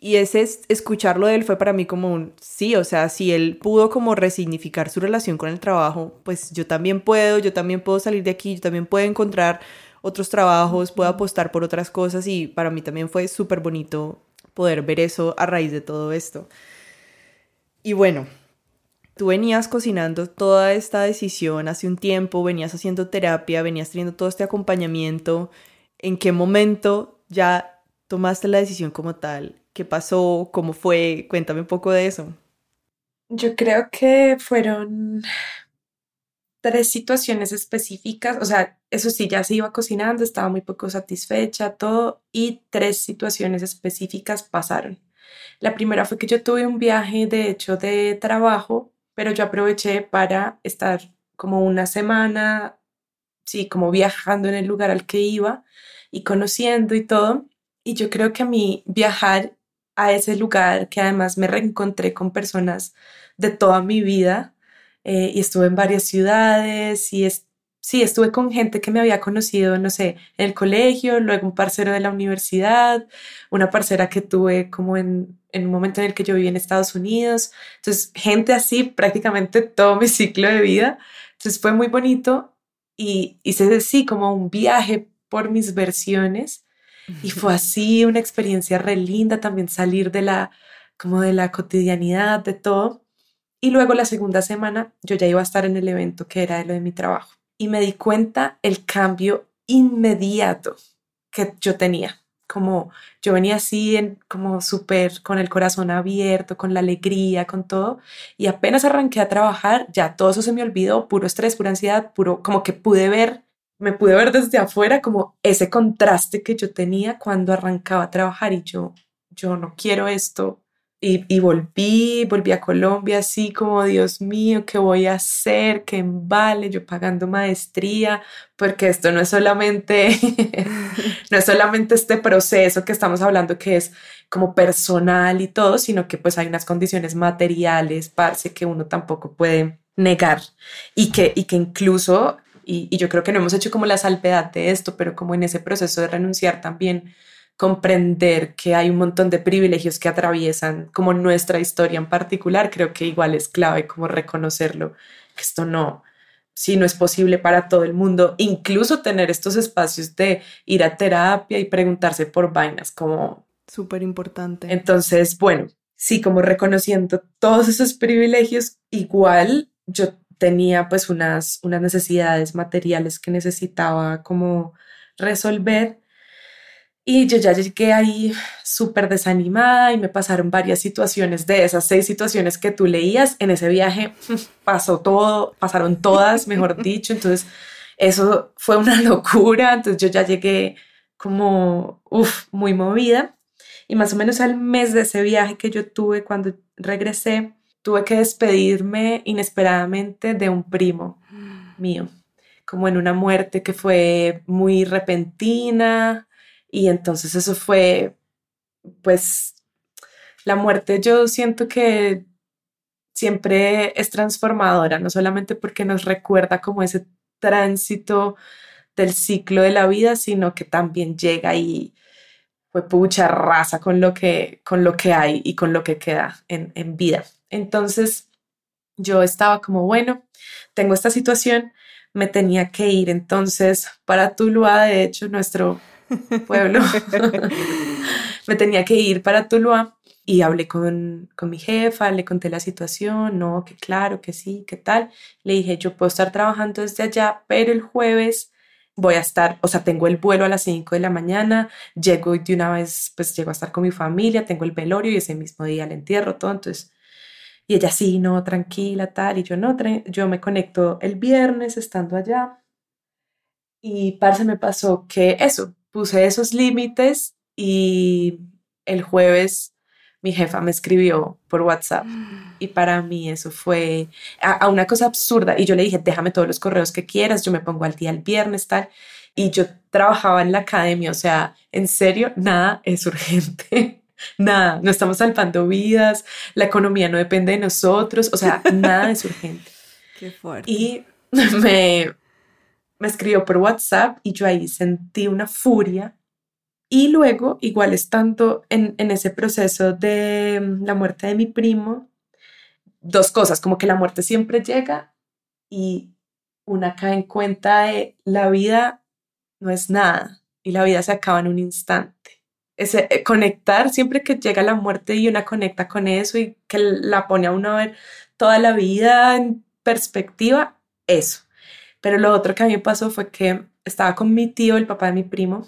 Y ese escucharlo de él fue para mí como un sí, o sea, si él pudo como resignificar su relación con el trabajo, pues yo también puedo, yo también puedo salir de aquí, yo también puedo encontrar otros trabajos, puedo apostar por otras cosas y para mí también fue súper bonito poder ver eso a raíz de todo esto. Y bueno, tú venías cocinando toda esta decisión hace un tiempo, venías haciendo terapia, venías teniendo todo este acompañamiento. ¿En qué momento ya tomaste la decisión como tal? ¿Qué pasó? ¿Cómo fue? Cuéntame un poco de eso. Yo creo que fueron tres situaciones específicas, o sea, eso sí, ya se iba cocinando, estaba muy poco satisfecha, todo, y tres situaciones específicas pasaron. La primera fue que yo tuve un viaje, de hecho, de trabajo pero yo aproveché para estar como una semana, sí, como viajando en el lugar al que iba y conociendo y todo. Y yo creo que a mí viajar a ese lugar, que además me reencontré con personas de toda mi vida, eh, y estuve en varias ciudades y es, sí, estuve con gente que me había conocido, no sé, en el colegio, luego un parcero de la universidad, una parcera que tuve como en, en un momento en el que yo viví en Estados Unidos. Entonces, gente así prácticamente todo mi ciclo de vida. Entonces fue muy bonito y hice sí como un viaje por mis versiones y fue así una experiencia re linda también salir de la como de la cotidianidad de todo. Y luego la segunda semana yo ya iba a estar en el evento que era de lo de mi trabajo y me di cuenta el cambio inmediato que yo tenía. Como yo venía así, en, como súper con el corazón abierto, con la alegría, con todo. Y apenas arranqué a trabajar, ya todo eso se me olvidó, puro estrés, pura ansiedad, puro, como que pude ver, me pude ver desde afuera como ese contraste que yo tenía cuando arrancaba a trabajar y yo, yo no quiero esto, y, volví, volví a Colombia así como, Dios mío, ¿qué voy a hacer? ¿Qué vale? Yo pagando maestría, porque esto no es solamente, no es solamente este proceso que estamos hablando que es como personal y todo, sino que pues hay unas condiciones materiales, parce, que uno tampoco puede negar y que, y que incluso, y, y yo creo que no hemos hecho como la salvedad de esto, pero como en ese proceso de renunciar también comprender que hay un montón de privilegios que atraviesan como nuestra historia en particular, creo que igual es clave como reconocerlo, que esto no, si no es posible para todo el mundo, incluso tener estos espacios de ir a terapia y preguntarse por vainas como... Súper importante. Entonces, bueno, sí, como reconociendo todos esos privilegios, igual yo tenía pues unas, unas necesidades materiales que necesitaba como resolver y yo ya llegué ahí súper desanimada y me pasaron varias situaciones de esas seis situaciones que tú leías. En ese viaje pasó todo, pasaron todas, mejor dicho. Entonces, eso fue una locura. Entonces, yo ya llegué como, uff, muy movida. Y más o menos al mes de ese viaje que yo tuve cuando regresé, tuve que despedirme inesperadamente de un primo mío, como en una muerte que fue muy repentina y entonces eso fue, pues, la muerte yo siento que siempre es transformadora, no solamente porque nos recuerda como ese tránsito del ciclo de la vida, sino que también llega y fue pucha raza con lo que, con lo que hay y con lo que queda en, en vida. Entonces yo estaba como, bueno, tengo esta situación, me tenía que ir entonces para Tuluá, de hecho, nuestro pueblo, me tenía que ir para Tuluá y hablé con, con, mi jefa, le conté la situación, no, que claro, que sí, que tal. Le dije, yo puedo estar trabajando desde allá, pero el jueves voy a estar, o sea, tengo el vuelo a las 5 de la mañana, llego de una vez, pues llego a estar con mi familia, tengo el velorio y ese mismo día el entierro, todo, entonces, y ella sí, no, tranquila, tal, y yo no, yo me conecto el viernes estando allá y parce me pasó que eso, puse esos límites y el jueves mi jefa me escribió por WhatsApp y para mí eso fue a, una cosa absurda y yo le dije, déjame todos los correos que quieras, yo me pongo al día el viernes, tal. Y yo trabajaba en la academia, o sea, en serio, nada es urgente, nada, no estamos salvando vidas, la economía no depende de nosotros, o sea, nada es urgente. Qué fuerte. Y me, me escribió por WhatsApp y yo ahí sentí una furia y luego, igual estando en, en ese proceso de mm, la muerte de mi primo, dos cosas, como que la muerte siempre llega y una cae en cuenta de la vida no es nada y la vida se acaba en un instante. Ese eh, conectar siempre que llega la muerte y una conecta con eso y que la pone a uno a ver toda la vida en perspectiva, eso. Pero lo otro que a mí me pasó fue que estaba con mi tío, el papá de mi primo,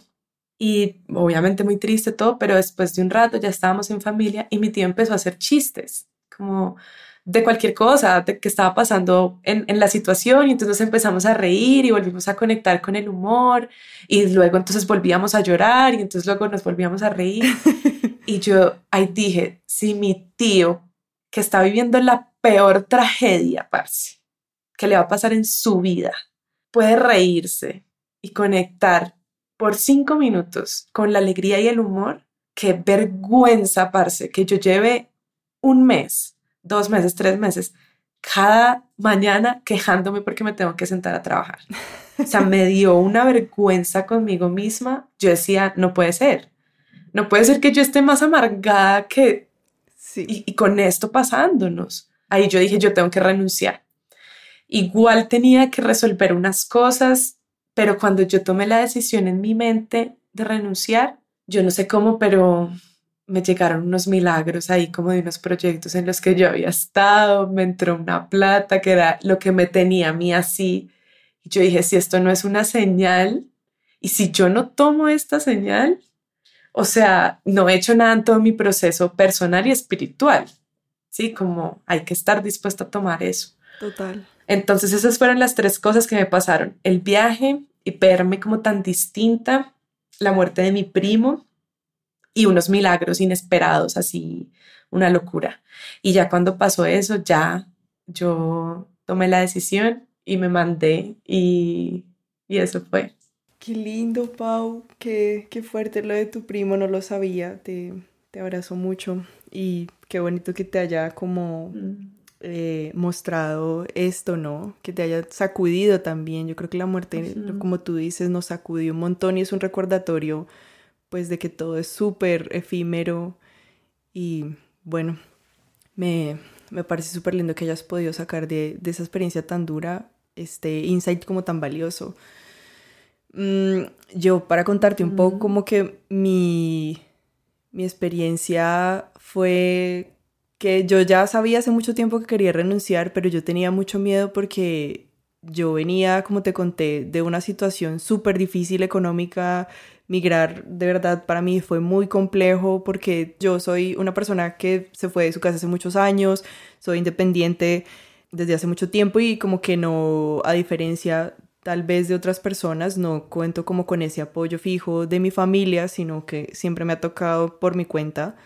y obviamente muy triste todo, pero después de un rato ya estábamos en familia y mi tío empezó a hacer chistes, como de cualquier cosa de que estaba pasando en, en, la situación y entonces empezamos a reír y volvimos a conectar con el humor y luego entonces volvíamos a llorar y entonces luego nos volvíamos a reír. Y yo ahí dije, si mi tío que está viviendo la peor tragedia, parce, que le va a pasar en su vida, puede reírse y conectar por cinco minutos con la alegría y el humor, qué vergüenza, parce, que yo lleve un mes, dos meses, tres meses, cada mañana quejándome porque me tengo que sentar a trabajar. O sea, me dio una vergüenza conmigo misma. Yo decía, no puede ser. No puede ser que yo esté más amargada que... Sí. Y, y con esto pasándonos. Ahí yo dije, yo tengo que renunciar. Igual tenía que resolver unas cosas pero cuando yo tomé la decisión en mi mente de renunciar, yo no sé cómo, pero me llegaron unos milagros ahí como de unos proyectos en los que yo había estado, me entró una plata que era lo que me tenía a mí así. Y yo dije, si esto no es una señal, y si yo no tomo esta señal, o sea, no he hecho nada en todo mi proceso personal y espiritual. Sí, como hay que estar dispuesto a tomar eso. Total. Entonces esas fueron las tres cosas que me pasaron. El viaje, y verme como tan distinta, la muerte de mi primo y unos milagros inesperados, así una locura. Y ya cuando pasó eso, ya yo tomé la decisión y me mandé y, y eso fue. Qué lindo, Pau, qué, qué fuerte lo de tu primo, no lo sabía, te, te abrazo mucho y qué bonito que te haya como... Mm. Eh, mostrado esto, ¿no? Que te haya sacudido también. Yo creo que la muerte, como tú dices, nos sacudió un montón y es un recordatorio, pues, de que todo es súper efímero y bueno, me, me parece súper lindo que hayas podido sacar de, de, esa experiencia tan dura este insight como tan valioso. Mm, yo, para contarte un poco, como que mi, mi experiencia fue que yo ya sabía hace mucho tiempo que quería renunciar, pero yo tenía mucho miedo porque yo venía, como te conté, de una situación súper difícil económica. Migrar de verdad para mí fue muy complejo porque yo soy una persona que se fue de su casa hace muchos años, soy independiente desde hace mucho tiempo y como que no, a diferencia tal vez de otras personas, no cuento como con ese apoyo fijo de mi familia, sino que siempre me ha tocado por mi cuenta.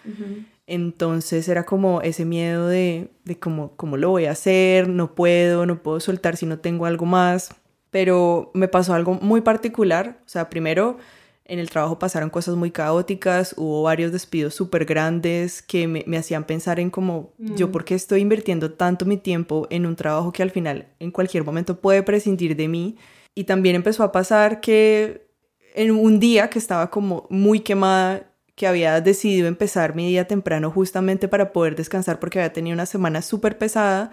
Entonces era como ese miedo de, de cómo, cómo lo voy a hacer, no puedo, no puedo soltar si no tengo algo más. Pero me pasó algo muy particular. O sea, primero, En el trabajo pasaron cosas muy caóticas, hubo varios despidos súper grandes que me, me, hacían pensar en como, yo mm. por qué estoy invirtiendo tanto mi tiempo en un trabajo que al final en cualquier momento puede prescindir de mí. Y también empezó a pasar que en un día que estaba como muy quemada, que había decidido empezar mi día temprano justamente para poder descansar porque había tenido una semana súper pesada,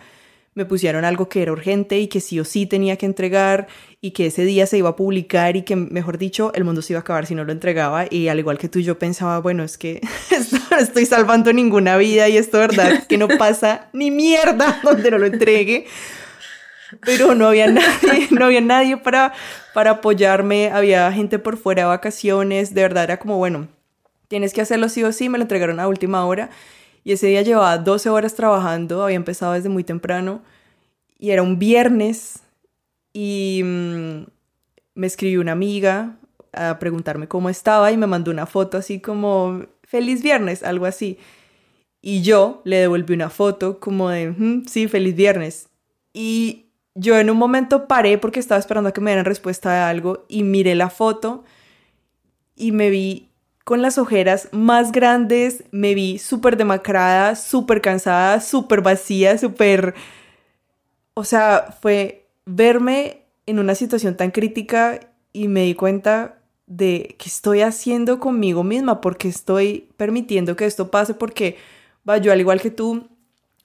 me pusieron algo que era urgente y que sí o sí tenía que entregar y que ese día se iba a publicar y que, mejor dicho, el mundo se iba a acabar si no lo entregaba. Y al igual que tú, yo pensaba, bueno, es que no estoy salvando ninguna vida y esto, ¿verdad? Que no pasa ni mierda donde no lo entregue. Pero no había nadie, no había nadie para, para apoyarme, había gente por fuera de vacaciones, de verdad era como, bueno, tienes que hacerlo sí o sí, me lo entregaron a última hora y ese día llevaba 12 horas trabajando, había empezado desde muy temprano y era un viernes y mm, me escribió una amiga a preguntarme cómo estaba y me mandó una foto así como feliz viernes, algo así. Y yo le devolví una foto como de, mm, sí, feliz viernes. Y yo en un momento paré porque estaba esperando a que me dieran respuesta de algo y miré la foto y me vi con las ojeras más grandes, me vi súper demacrada, súper cansada, súper vacía, súper... O sea, fue verme en una situación tan crítica y me di cuenta de qué estoy haciendo conmigo misma, porque estoy permitiendo que esto pase, porque va, yo al igual que tú,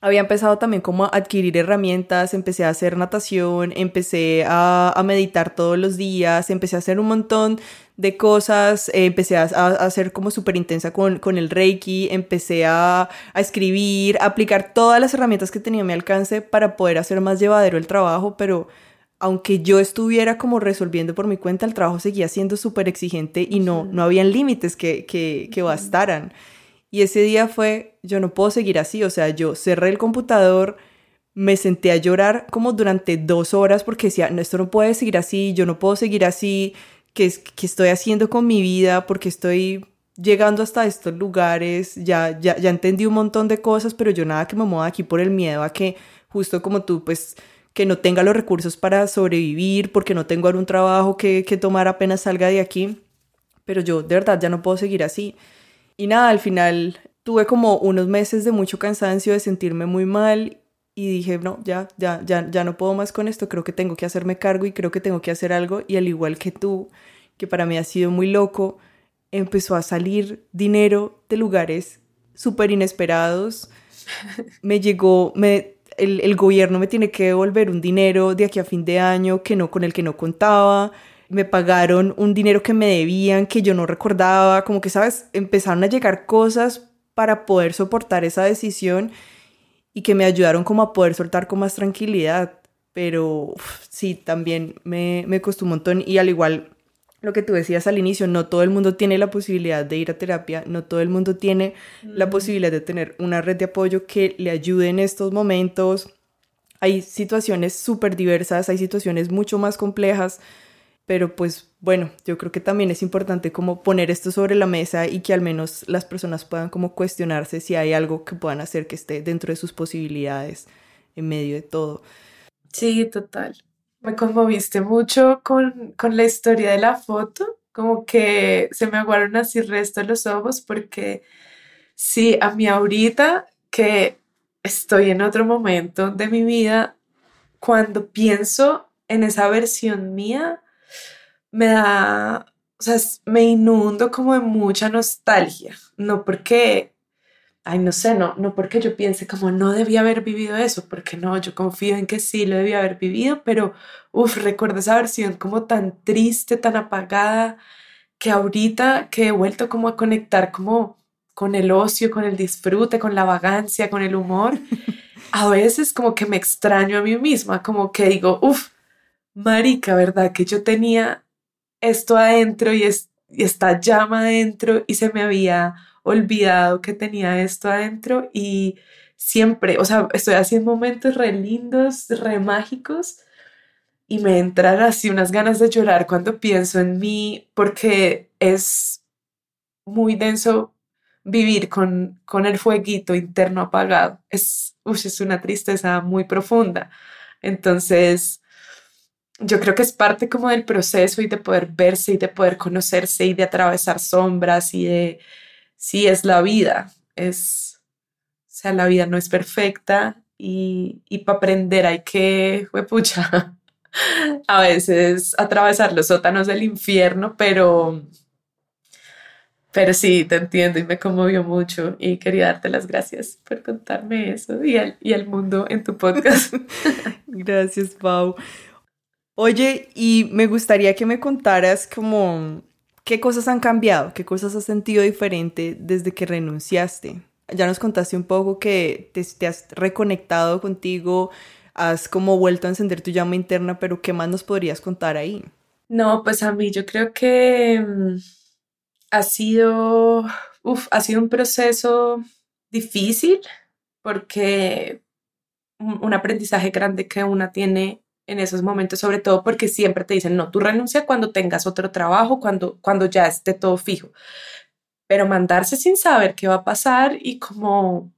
había empezado también como a adquirir herramientas, empecé a hacer natación, empecé a, a meditar todos los días, empecé a hacer un montón de cosas, eh, empecé a, a, ser como súper intensa con, con, el Reiki, empecé a, a, escribir, a aplicar todas las herramientas que tenía a mi alcance para poder hacer más llevadero el trabajo, pero aunque yo estuviera como resolviendo por mi cuenta, el trabajo seguía siendo súper exigente y no, no habían límites que, que, que bastaran. Y ese día fue, yo no puedo seguir así, o sea, yo cerré el computador, me senté a llorar como durante dos horas porque decía, no, esto no puede seguir así, yo no puedo seguir así, ¿qué, qué estoy haciendo con mi vida? Porque estoy llegando hasta estos lugares, ya, ya, ya entendí un montón de cosas, pero yo nada que me mueva aquí por el miedo a que, justo como tú, pues que no tenga los recursos para sobrevivir, porque no tengo algún trabajo que, que tomar apenas salga de aquí. Pero yo de verdad ya no puedo seguir así. Y nada, al final tuve como unos meses de mucho cansancio, de sentirme muy mal y dije, no, ya, ya, ya, ya no puedo más con esto, creo que tengo que hacerme cargo y creo que tengo que hacer algo. Y al igual que tú, que para mí ha sido muy loco, empezó a salir dinero de lugares súper inesperados. Me llegó, me, el, el, gobierno me tiene que devolver un dinero de aquí a fin de año que no, con el que no contaba me pagaron un dinero que me debían, que yo no recordaba, como que, ¿sabes? Empezaron a llegar cosas para poder soportar esa decisión y que me ayudaron como a poder soltar con más tranquilidad. Pero sí, también me, me costó un montón y al igual lo que tú decías al inicio, no todo el mundo tiene la posibilidad de ir a terapia, no todo el mundo tiene la posibilidad de tener una red de apoyo que le ayude en estos momentos. Hay situaciones súper diversas, hay situaciones mucho más complejas pero pues bueno, yo creo que también es importante como poner esto sobre la mesa y que al menos las personas puedan como cuestionarse si hay algo que puedan hacer que esté dentro de sus posibilidades en medio de todo. Sí, total. Me conmoviste mucho con, con la historia de la foto, como que se me aguaron así resto los ojos porque sí, a mí ahorita que estoy en otro momento de mi vida, cuando pienso en esa versión mía, me da, o sea, me inundo como de mucha nostalgia, no porque, ay, no sé, no, no porque yo piense como no debía haber vivido eso, porque no, yo confío en que sí lo debía haber vivido, pero, uff, recuerdo esa versión como tan triste, tan apagada, que ahorita que he vuelto como a conectar como con el ocio, con el disfrute, con la vagancia, con el humor, a veces como que me extraño a mí misma, como que digo, uff, marica, ¿verdad? Que yo tenía esto adentro y, es, esta llama adentro y se me había olvidado que tenía esto adentro y siempre, o sea, estoy haciendo momentos re lindos, re mágicos y me entran así unas ganas de llorar cuando pienso en mí porque es muy denso vivir con, con el fueguito interno apagado. Es, es una tristeza muy profunda. Entonces, yo creo que es parte como del proceso y de poder verse y de poder conocerse y de atravesar sombras y de, sí, es la vida, es, o sea, la vida no es perfecta y, y para aprender hay que, pucha, a veces atravesar los sótanos del infierno, pero, pero sí, te entiendo y me conmovió mucho y quería darte las gracias por contarme eso y al, y al mundo en tu podcast. gracias, Pau. Oye, y me gustaría que me contaras como qué cosas han cambiado, qué cosas has sentido diferente desde que renunciaste. Ya nos contaste un poco que te, has reconectado contigo, has como vuelto a encender tu llama interna, pero ¿qué más nos podrías contar ahí? No, pues a mí yo creo que mm, ha sido, ha sido un proceso difícil porque un aprendizaje grande que una tiene en esos momentos, sobre todo porque siempre te dicen, no, tú renuncia cuando tengas otro trabajo, cuando, cuando ya esté todo fijo. Pero mandarse sin saber qué va a pasar y como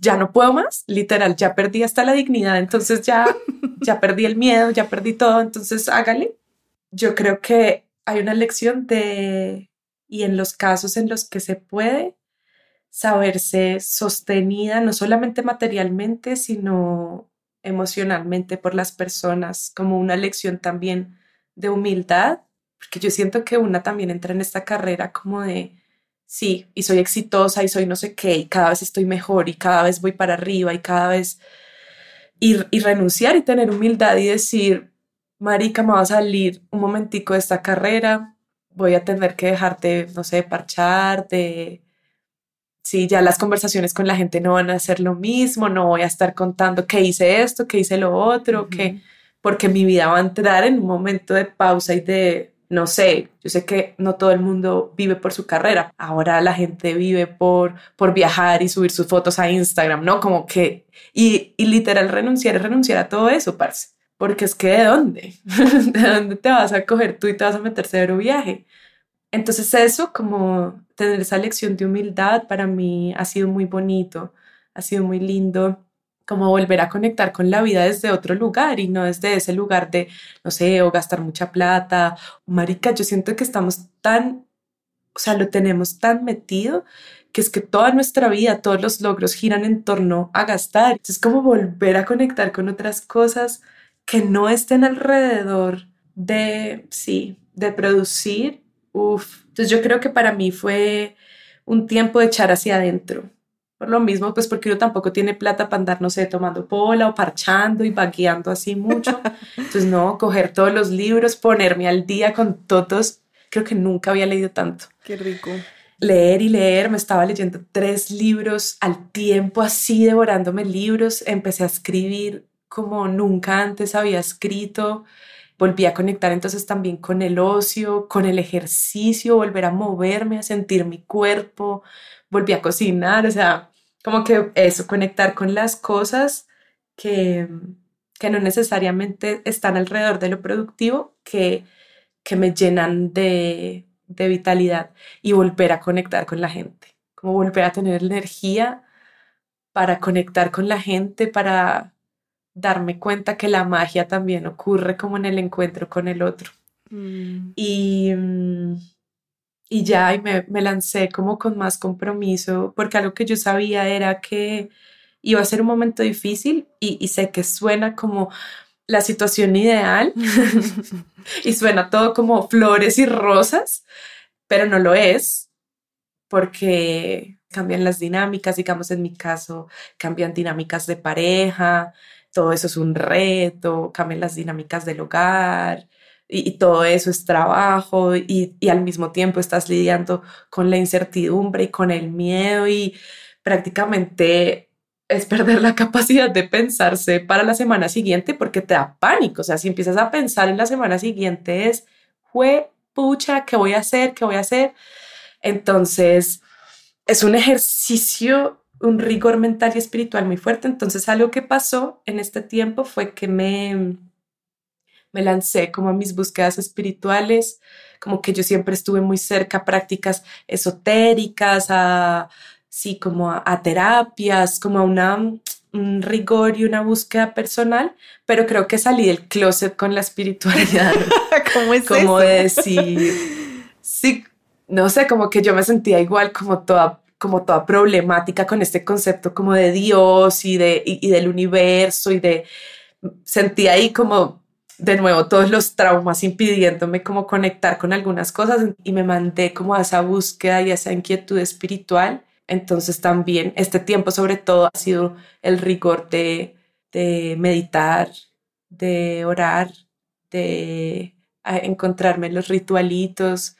ya no puedo más, literal, ya perdí hasta la dignidad, entonces ya, ya perdí el miedo, ya perdí todo, entonces hágale. Yo creo que hay una lección de, y en los casos en los que se puede, saberse sostenida, no solamente materialmente, sino emocionalmente por las personas, como una lección también de humildad, porque yo siento que una también entra en esta carrera como de, sí, y soy exitosa y soy no sé qué, y cada vez estoy mejor y cada vez voy para arriba y cada vez... Y, y renunciar y tener humildad y decir, marica, me va a salir un momentico de esta carrera, voy a tener que dejarte, no sé, parchar, de Sí, ya las conversaciones con la gente no van a ser lo mismo, no voy a estar contando que hice esto, que hice lo otro, que porque mi vida va a entrar en un momento de pausa y de, no sé, yo sé que no todo el mundo vive por su carrera, ahora la gente vive por, por viajar y subir sus fotos a Instagram, ¿no? Como que, y, y literal renunciar es renunciar a todo eso, parce, porque es que ¿de dónde? ¿De dónde te vas a coger tú y te vas a meter cero viaje? Entonces eso, como tener esa lección de humildad, para mí ha sido muy bonito, ha sido muy lindo, como volver a conectar con la vida desde otro lugar y no desde ese lugar de, no sé, o gastar mucha plata. Marica, yo siento que estamos tan, o sea, lo tenemos tan metido que es que toda nuestra vida, todos los logros giran en torno a gastar. Es como volver a conectar con otras cosas que no estén alrededor de, sí, de producir Uf, entonces yo creo que para mí fue un tiempo de echar hacia adentro. Por lo mismo, pues porque uno tampoco tiene plata para andar, no sé, tomando pola o parchando y vagueando así mucho. Entonces, no, coger todos los libros, ponerme al día con todos. Creo que nunca había leído tanto. Qué rico. Leer y leer, me estaba leyendo tres libros al tiempo, así devorándome libros. Empecé a escribir como nunca antes había escrito volví a conectar entonces también con el ocio, con el ejercicio, volver a moverme, a sentir mi cuerpo, volví a cocinar, o sea, como que eso, conectar con las cosas que, que no necesariamente están alrededor de lo productivo, que, que me llenan de, de vitalidad y volver a conectar con la gente, como volver a tener energía para conectar con la gente, para darme cuenta que la magia también ocurre como en el encuentro con el otro. Mm. Y, mm, y ya, y me, me, lancé como con más compromiso, porque algo que yo sabía era que iba a ser un momento difícil y, y sé que suena como la situación ideal y suena todo como flores y rosas, pero no lo es, porque cambian las dinámicas, digamos en mi caso, cambian dinámicas de pareja, todo eso es un reto, cambian las dinámicas del hogar y, todo eso es trabajo y, al mismo tiempo estás lidiando con la incertidumbre y con el miedo y prácticamente es perder la capacidad de pensarse para la semana siguiente porque te da pánico. O sea, si empiezas a pensar en la semana siguiente es, fue pucha, ¿qué voy a hacer? ¿Qué voy a hacer? Entonces, es un ejercicio un rigor mental y espiritual muy fuerte. Entonces algo que pasó en este tiempo fue que me, me lancé como a mis búsquedas espirituales, como que yo siempre estuve muy cerca a prácticas esotéricas, a, sí, como a, terapias, como a una, un rigor y una búsqueda personal, pero creo que salí del closet con la espiritualidad. ¿Cómo es como eso? decir, sí, no sé, como que yo me sentía igual como toda como toda problemática con este concepto como de Dios y, de, y, del universo y de sentía ahí como de nuevo todos los traumas impidiéndome como conectar con algunas cosas y me mandé como a esa búsqueda y a esa inquietud espiritual. Entonces también este tiempo sobre todo ha sido el rigor de, de meditar, de orar, de encontrarme los ritualitos,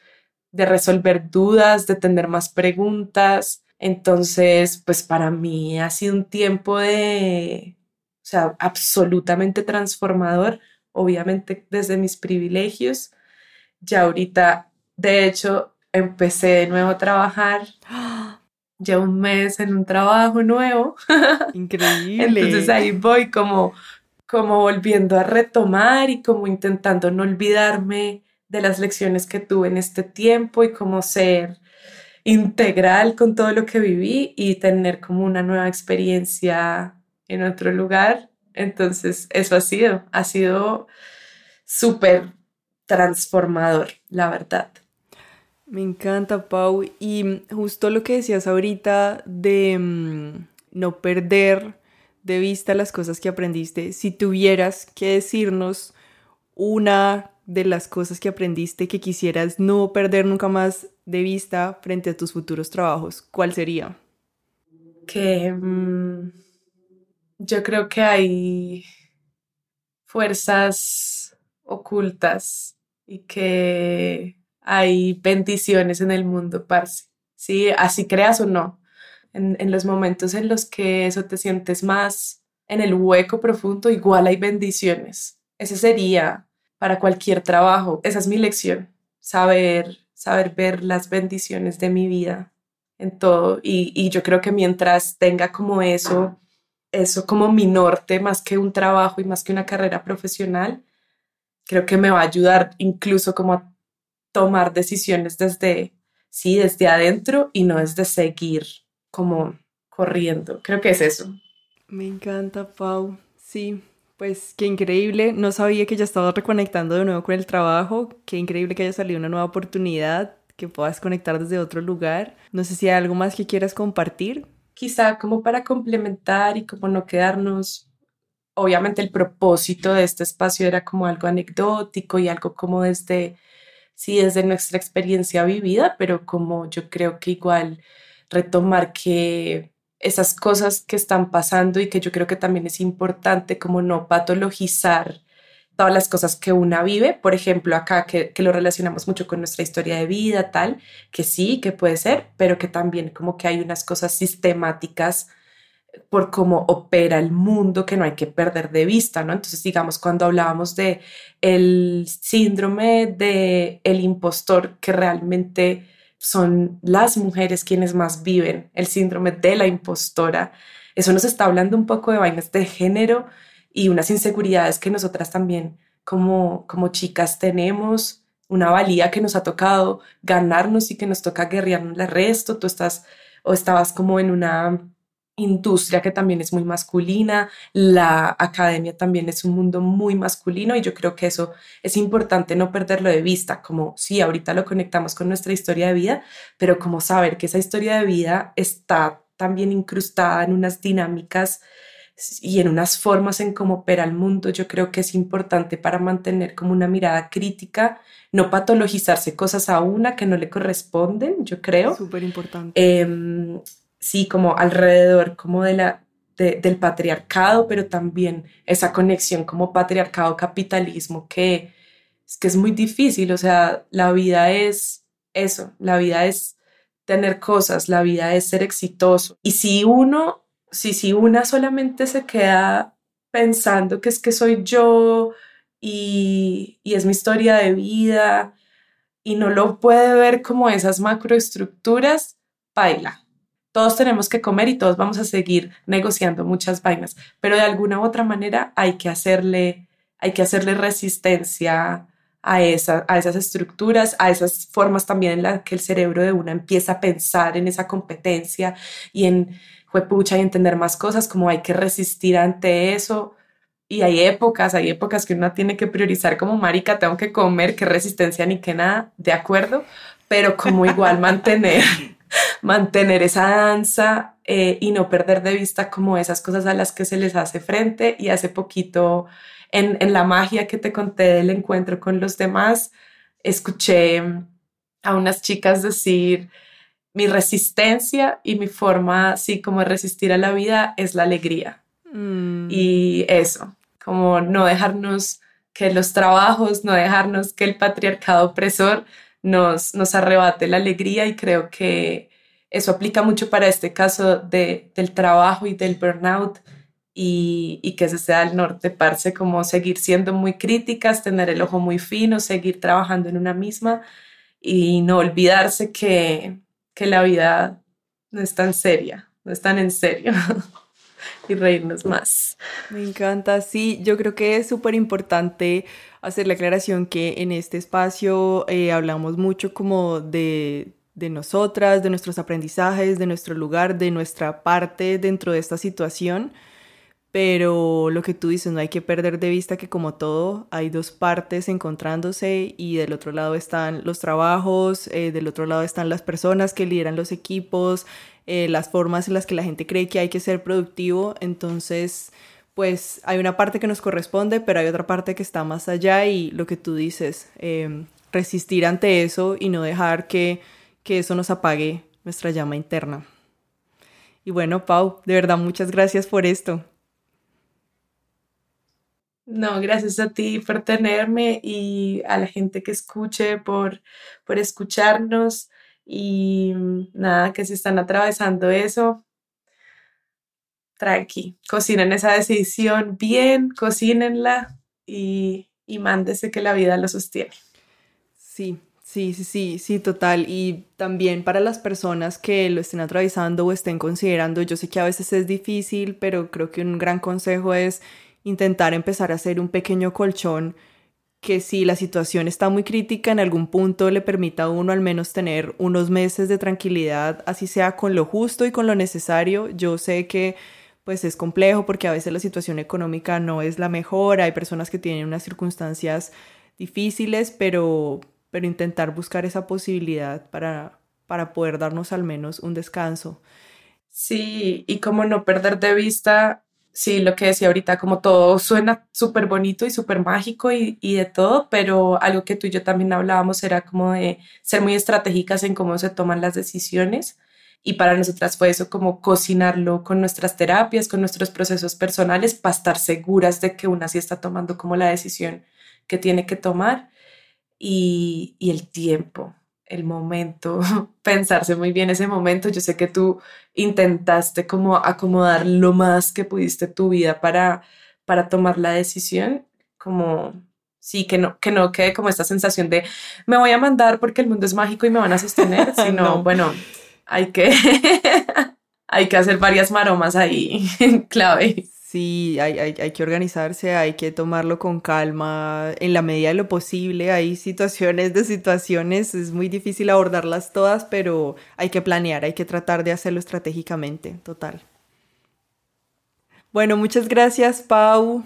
de resolver dudas, de tener más preguntas. Entonces, pues para mí ha sido un tiempo de, o sea, absolutamente transformador, obviamente desde mis privilegios. Ya ahorita, de hecho, empecé de nuevo a trabajar. Ya un mes en un trabajo nuevo. Increíble. Entonces ahí voy como, como volviendo a retomar y como intentando no olvidarme de las lecciones que tuve en este tiempo y cómo ser integral con todo lo que viví y tener como una nueva experiencia en otro lugar. Entonces, eso ha sido, ha sido súper transformador, la verdad. Me encanta, Pau. Y justo lo que decías ahorita de mmm, no perder de vista las cosas que aprendiste, si tuvieras que decirnos una de las cosas que aprendiste que quisieras no perder nunca más de vista frente a tus futuros trabajos, ¿cuál sería? Que mmm, yo creo que hay fuerzas ocultas y que hay bendiciones en el mundo, parce. Sí, así creas o no. En, en los momentos en los que eso te sientes más en el hueco profundo, igual hay bendiciones. Ese sería para cualquier trabajo. Esa es mi lección, saber, saber ver las bendiciones de mi vida en todo. Y, yo creo que mientras tenga como eso, eso como mi norte, más que un trabajo y más que una carrera profesional, creo que me va a ayudar incluso como a tomar decisiones desde, sí, desde adentro y no desde seguir como corriendo. Creo que es eso. Me encanta, Pau. Sí, pues qué increíble, no sabía que ya estaba reconectando de nuevo con el trabajo, qué increíble que haya salido una nueva oportunidad, que puedas conectar desde otro lugar. No sé si hay algo más que quieras compartir. Quizá como para complementar y como no quedarnos, obviamente el propósito de este espacio era como algo anecdótico y algo como desde, sí, desde nuestra experiencia vivida, pero como yo creo que igual retomar que esas cosas que están pasando y que yo creo que también es importante como no patologizar todas las cosas que una vive, por ejemplo, acá que, que, lo relacionamos mucho con nuestra historia de vida, tal, que sí, que puede ser, pero que también como que hay unas cosas sistemáticas por cómo opera el mundo que no hay que perder de vista, ¿no? Entonces, digamos, cuando hablábamos de el síndrome de el impostor que realmente son las mujeres quienes más viven el síndrome de la impostora. Eso nos está hablando un poco de vainas de género y unas inseguridades que nosotras también como, como chicas tenemos, una valía que nos ha tocado ganarnos y que nos toca guerrearnos el resto. Tú estás o estabas como en una industria que también es muy masculina, la academia también es un mundo muy masculino y yo creo que eso es importante no perderlo de vista, como sí, ahorita lo conectamos con nuestra historia de vida, pero como saber que esa historia de vida está también incrustada en unas dinámicas y en unas formas en cómo opera el mundo, yo creo que es importante para mantener como una mirada crítica, no patologizarse cosas a una que no le corresponden, yo creo. Súper importante. Eh, sí, como alrededor, como de la, de, del patriarcado, pero también esa conexión como patriarcado-capitalismo que es que es muy difícil, o sea, la vida es eso, la vida es tener cosas, la vida es ser exitoso. Y si uno, si, si una solamente se queda pensando que es que soy yo y, y es mi historia de vida y no lo puede ver como esas macroestructuras, baila todos tenemos que comer y todos vamos a seguir negociando muchas vainas, pero de alguna u otra manera hay que hacerle, hay que hacerle resistencia a, esa, a esas estructuras, a esas formas también en las que el cerebro de una empieza a pensar en esa competencia y en pucha y entender más cosas, como hay que resistir ante eso. Y hay épocas, hay épocas que uno tiene que priorizar como marica, tengo que comer, qué resistencia ni qué nada, de acuerdo, pero como igual mantener, mantener esa danza eh, y no perder de vista como esas cosas a las que se les hace frente. Y hace poquito en, en la magia que te conté del encuentro con los demás, escuché a unas chicas decir, mi resistencia y mi forma, así como de resistir a la vida, es la alegría. Mm. Y eso, como no dejarnos que los trabajos, no dejarnos que el patriarcado opresor nos, nos arrebate la alegría y creo que eso aplica mucho para este caso de, del trabajo y del burnout y, y, que ese sea el norte, parce, como seguir siendo muy críticas, tener el ojo muy fino, seguir trabajando en una misma y no olvidarse que, que la vida no es tan seria, no es tan en serio. y reírnos más. Me encanta, sí, yo creo que es súper importante hacer la aclaración que en este espacio eh, hablamos mucho como de, de nosotras, de nuestros aprendizajes, de nuestro lugar, de nuestra parte dentro de esta situación pero lo que tú dices, no hay que perder de vista que como todo hay dos partes encontrándose y del otro lado están los trabajos, eh, del otro lado están las personas que lideran los equipos, eh, las formas en las que la gente cree que hay que ser productivo, entonces pues hay una parte que nos corresponde, pero hay otra parte que está más allá y lo que tú dices, em, resistir ante eso y no dejar que, que eso nos apague nuestra llama interna. Y bueno, Pau, de verdad, muchas gracias por esto. No, gracias a ti por tenerme y a la gente que escuche por, por escucharnos y mm, nada, que si están atravesando eso, tranqui, cocinen esa decisión bien, cocínenla y, y mándese que la vida lo sostiene. Sí, sí, sí, sí, sí, total. Y también para las personas que lo estén atravesando o estén considerando, yo sé que a veces es difícil, pero creo que un gran consejo es intentar empezar a hacer un pequeño colchón que si la situación está muy crítica en algún punto le permita a uno al menos tener unos meses de tranquilidad, así sea con lo justo y con lo necesario. Yo sé que pues es complejo porque a veces la situación económica no es la mejor, hay personas que tienen unas circunstancias difíciles, pero, pero intentar buscar esa posibilidad para, para poder darnos al menos un descanso. Sí, y como no perder de vista sí, lo que decía ahorita, como todo suena súper bonito y súper mágico y, y, de todo, pero algo que tú y yo también hablábamos era como de ser muy estratégicas en cómo se toman las decisiones. Y para nosotras fue eso como cocinarlo con nuestras terapias, con nuestros procesos personales, para estar seguras de que una sí está tomando como la decisión que tiene que tomar. Y, y el tiempo, el momento, pensarse muy bien ese momento. Yo sé que tú intentaste como acomodar lo más que pudiste tu vida para, para tomar la decisión, como sí, que no, que no quede como esta sensación de me voy a mandar porque el mundo es mágico y me van a sostener, sino bueno, hay que, hay que hacer varias maromas ahí clave. Sí, hay, hay, hay, que organizarse, hay que tomarlo con calma en la medida de lo posible. Hay situaciones de situaciones, es muy difícil abordarlas todas, pero hay que planear, hay que tratar de hacerlo estratégicamente, total. Bueno, muchas gracias, Pau.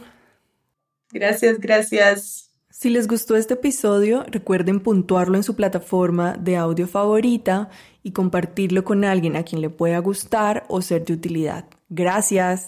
Gracias, gracias. Si les gustó este episodio, recuerden puntuarlo en su plataforma de audio favorita y compartirlo con alguien a quien le pueda gustar o ser de utilidad. Gracias.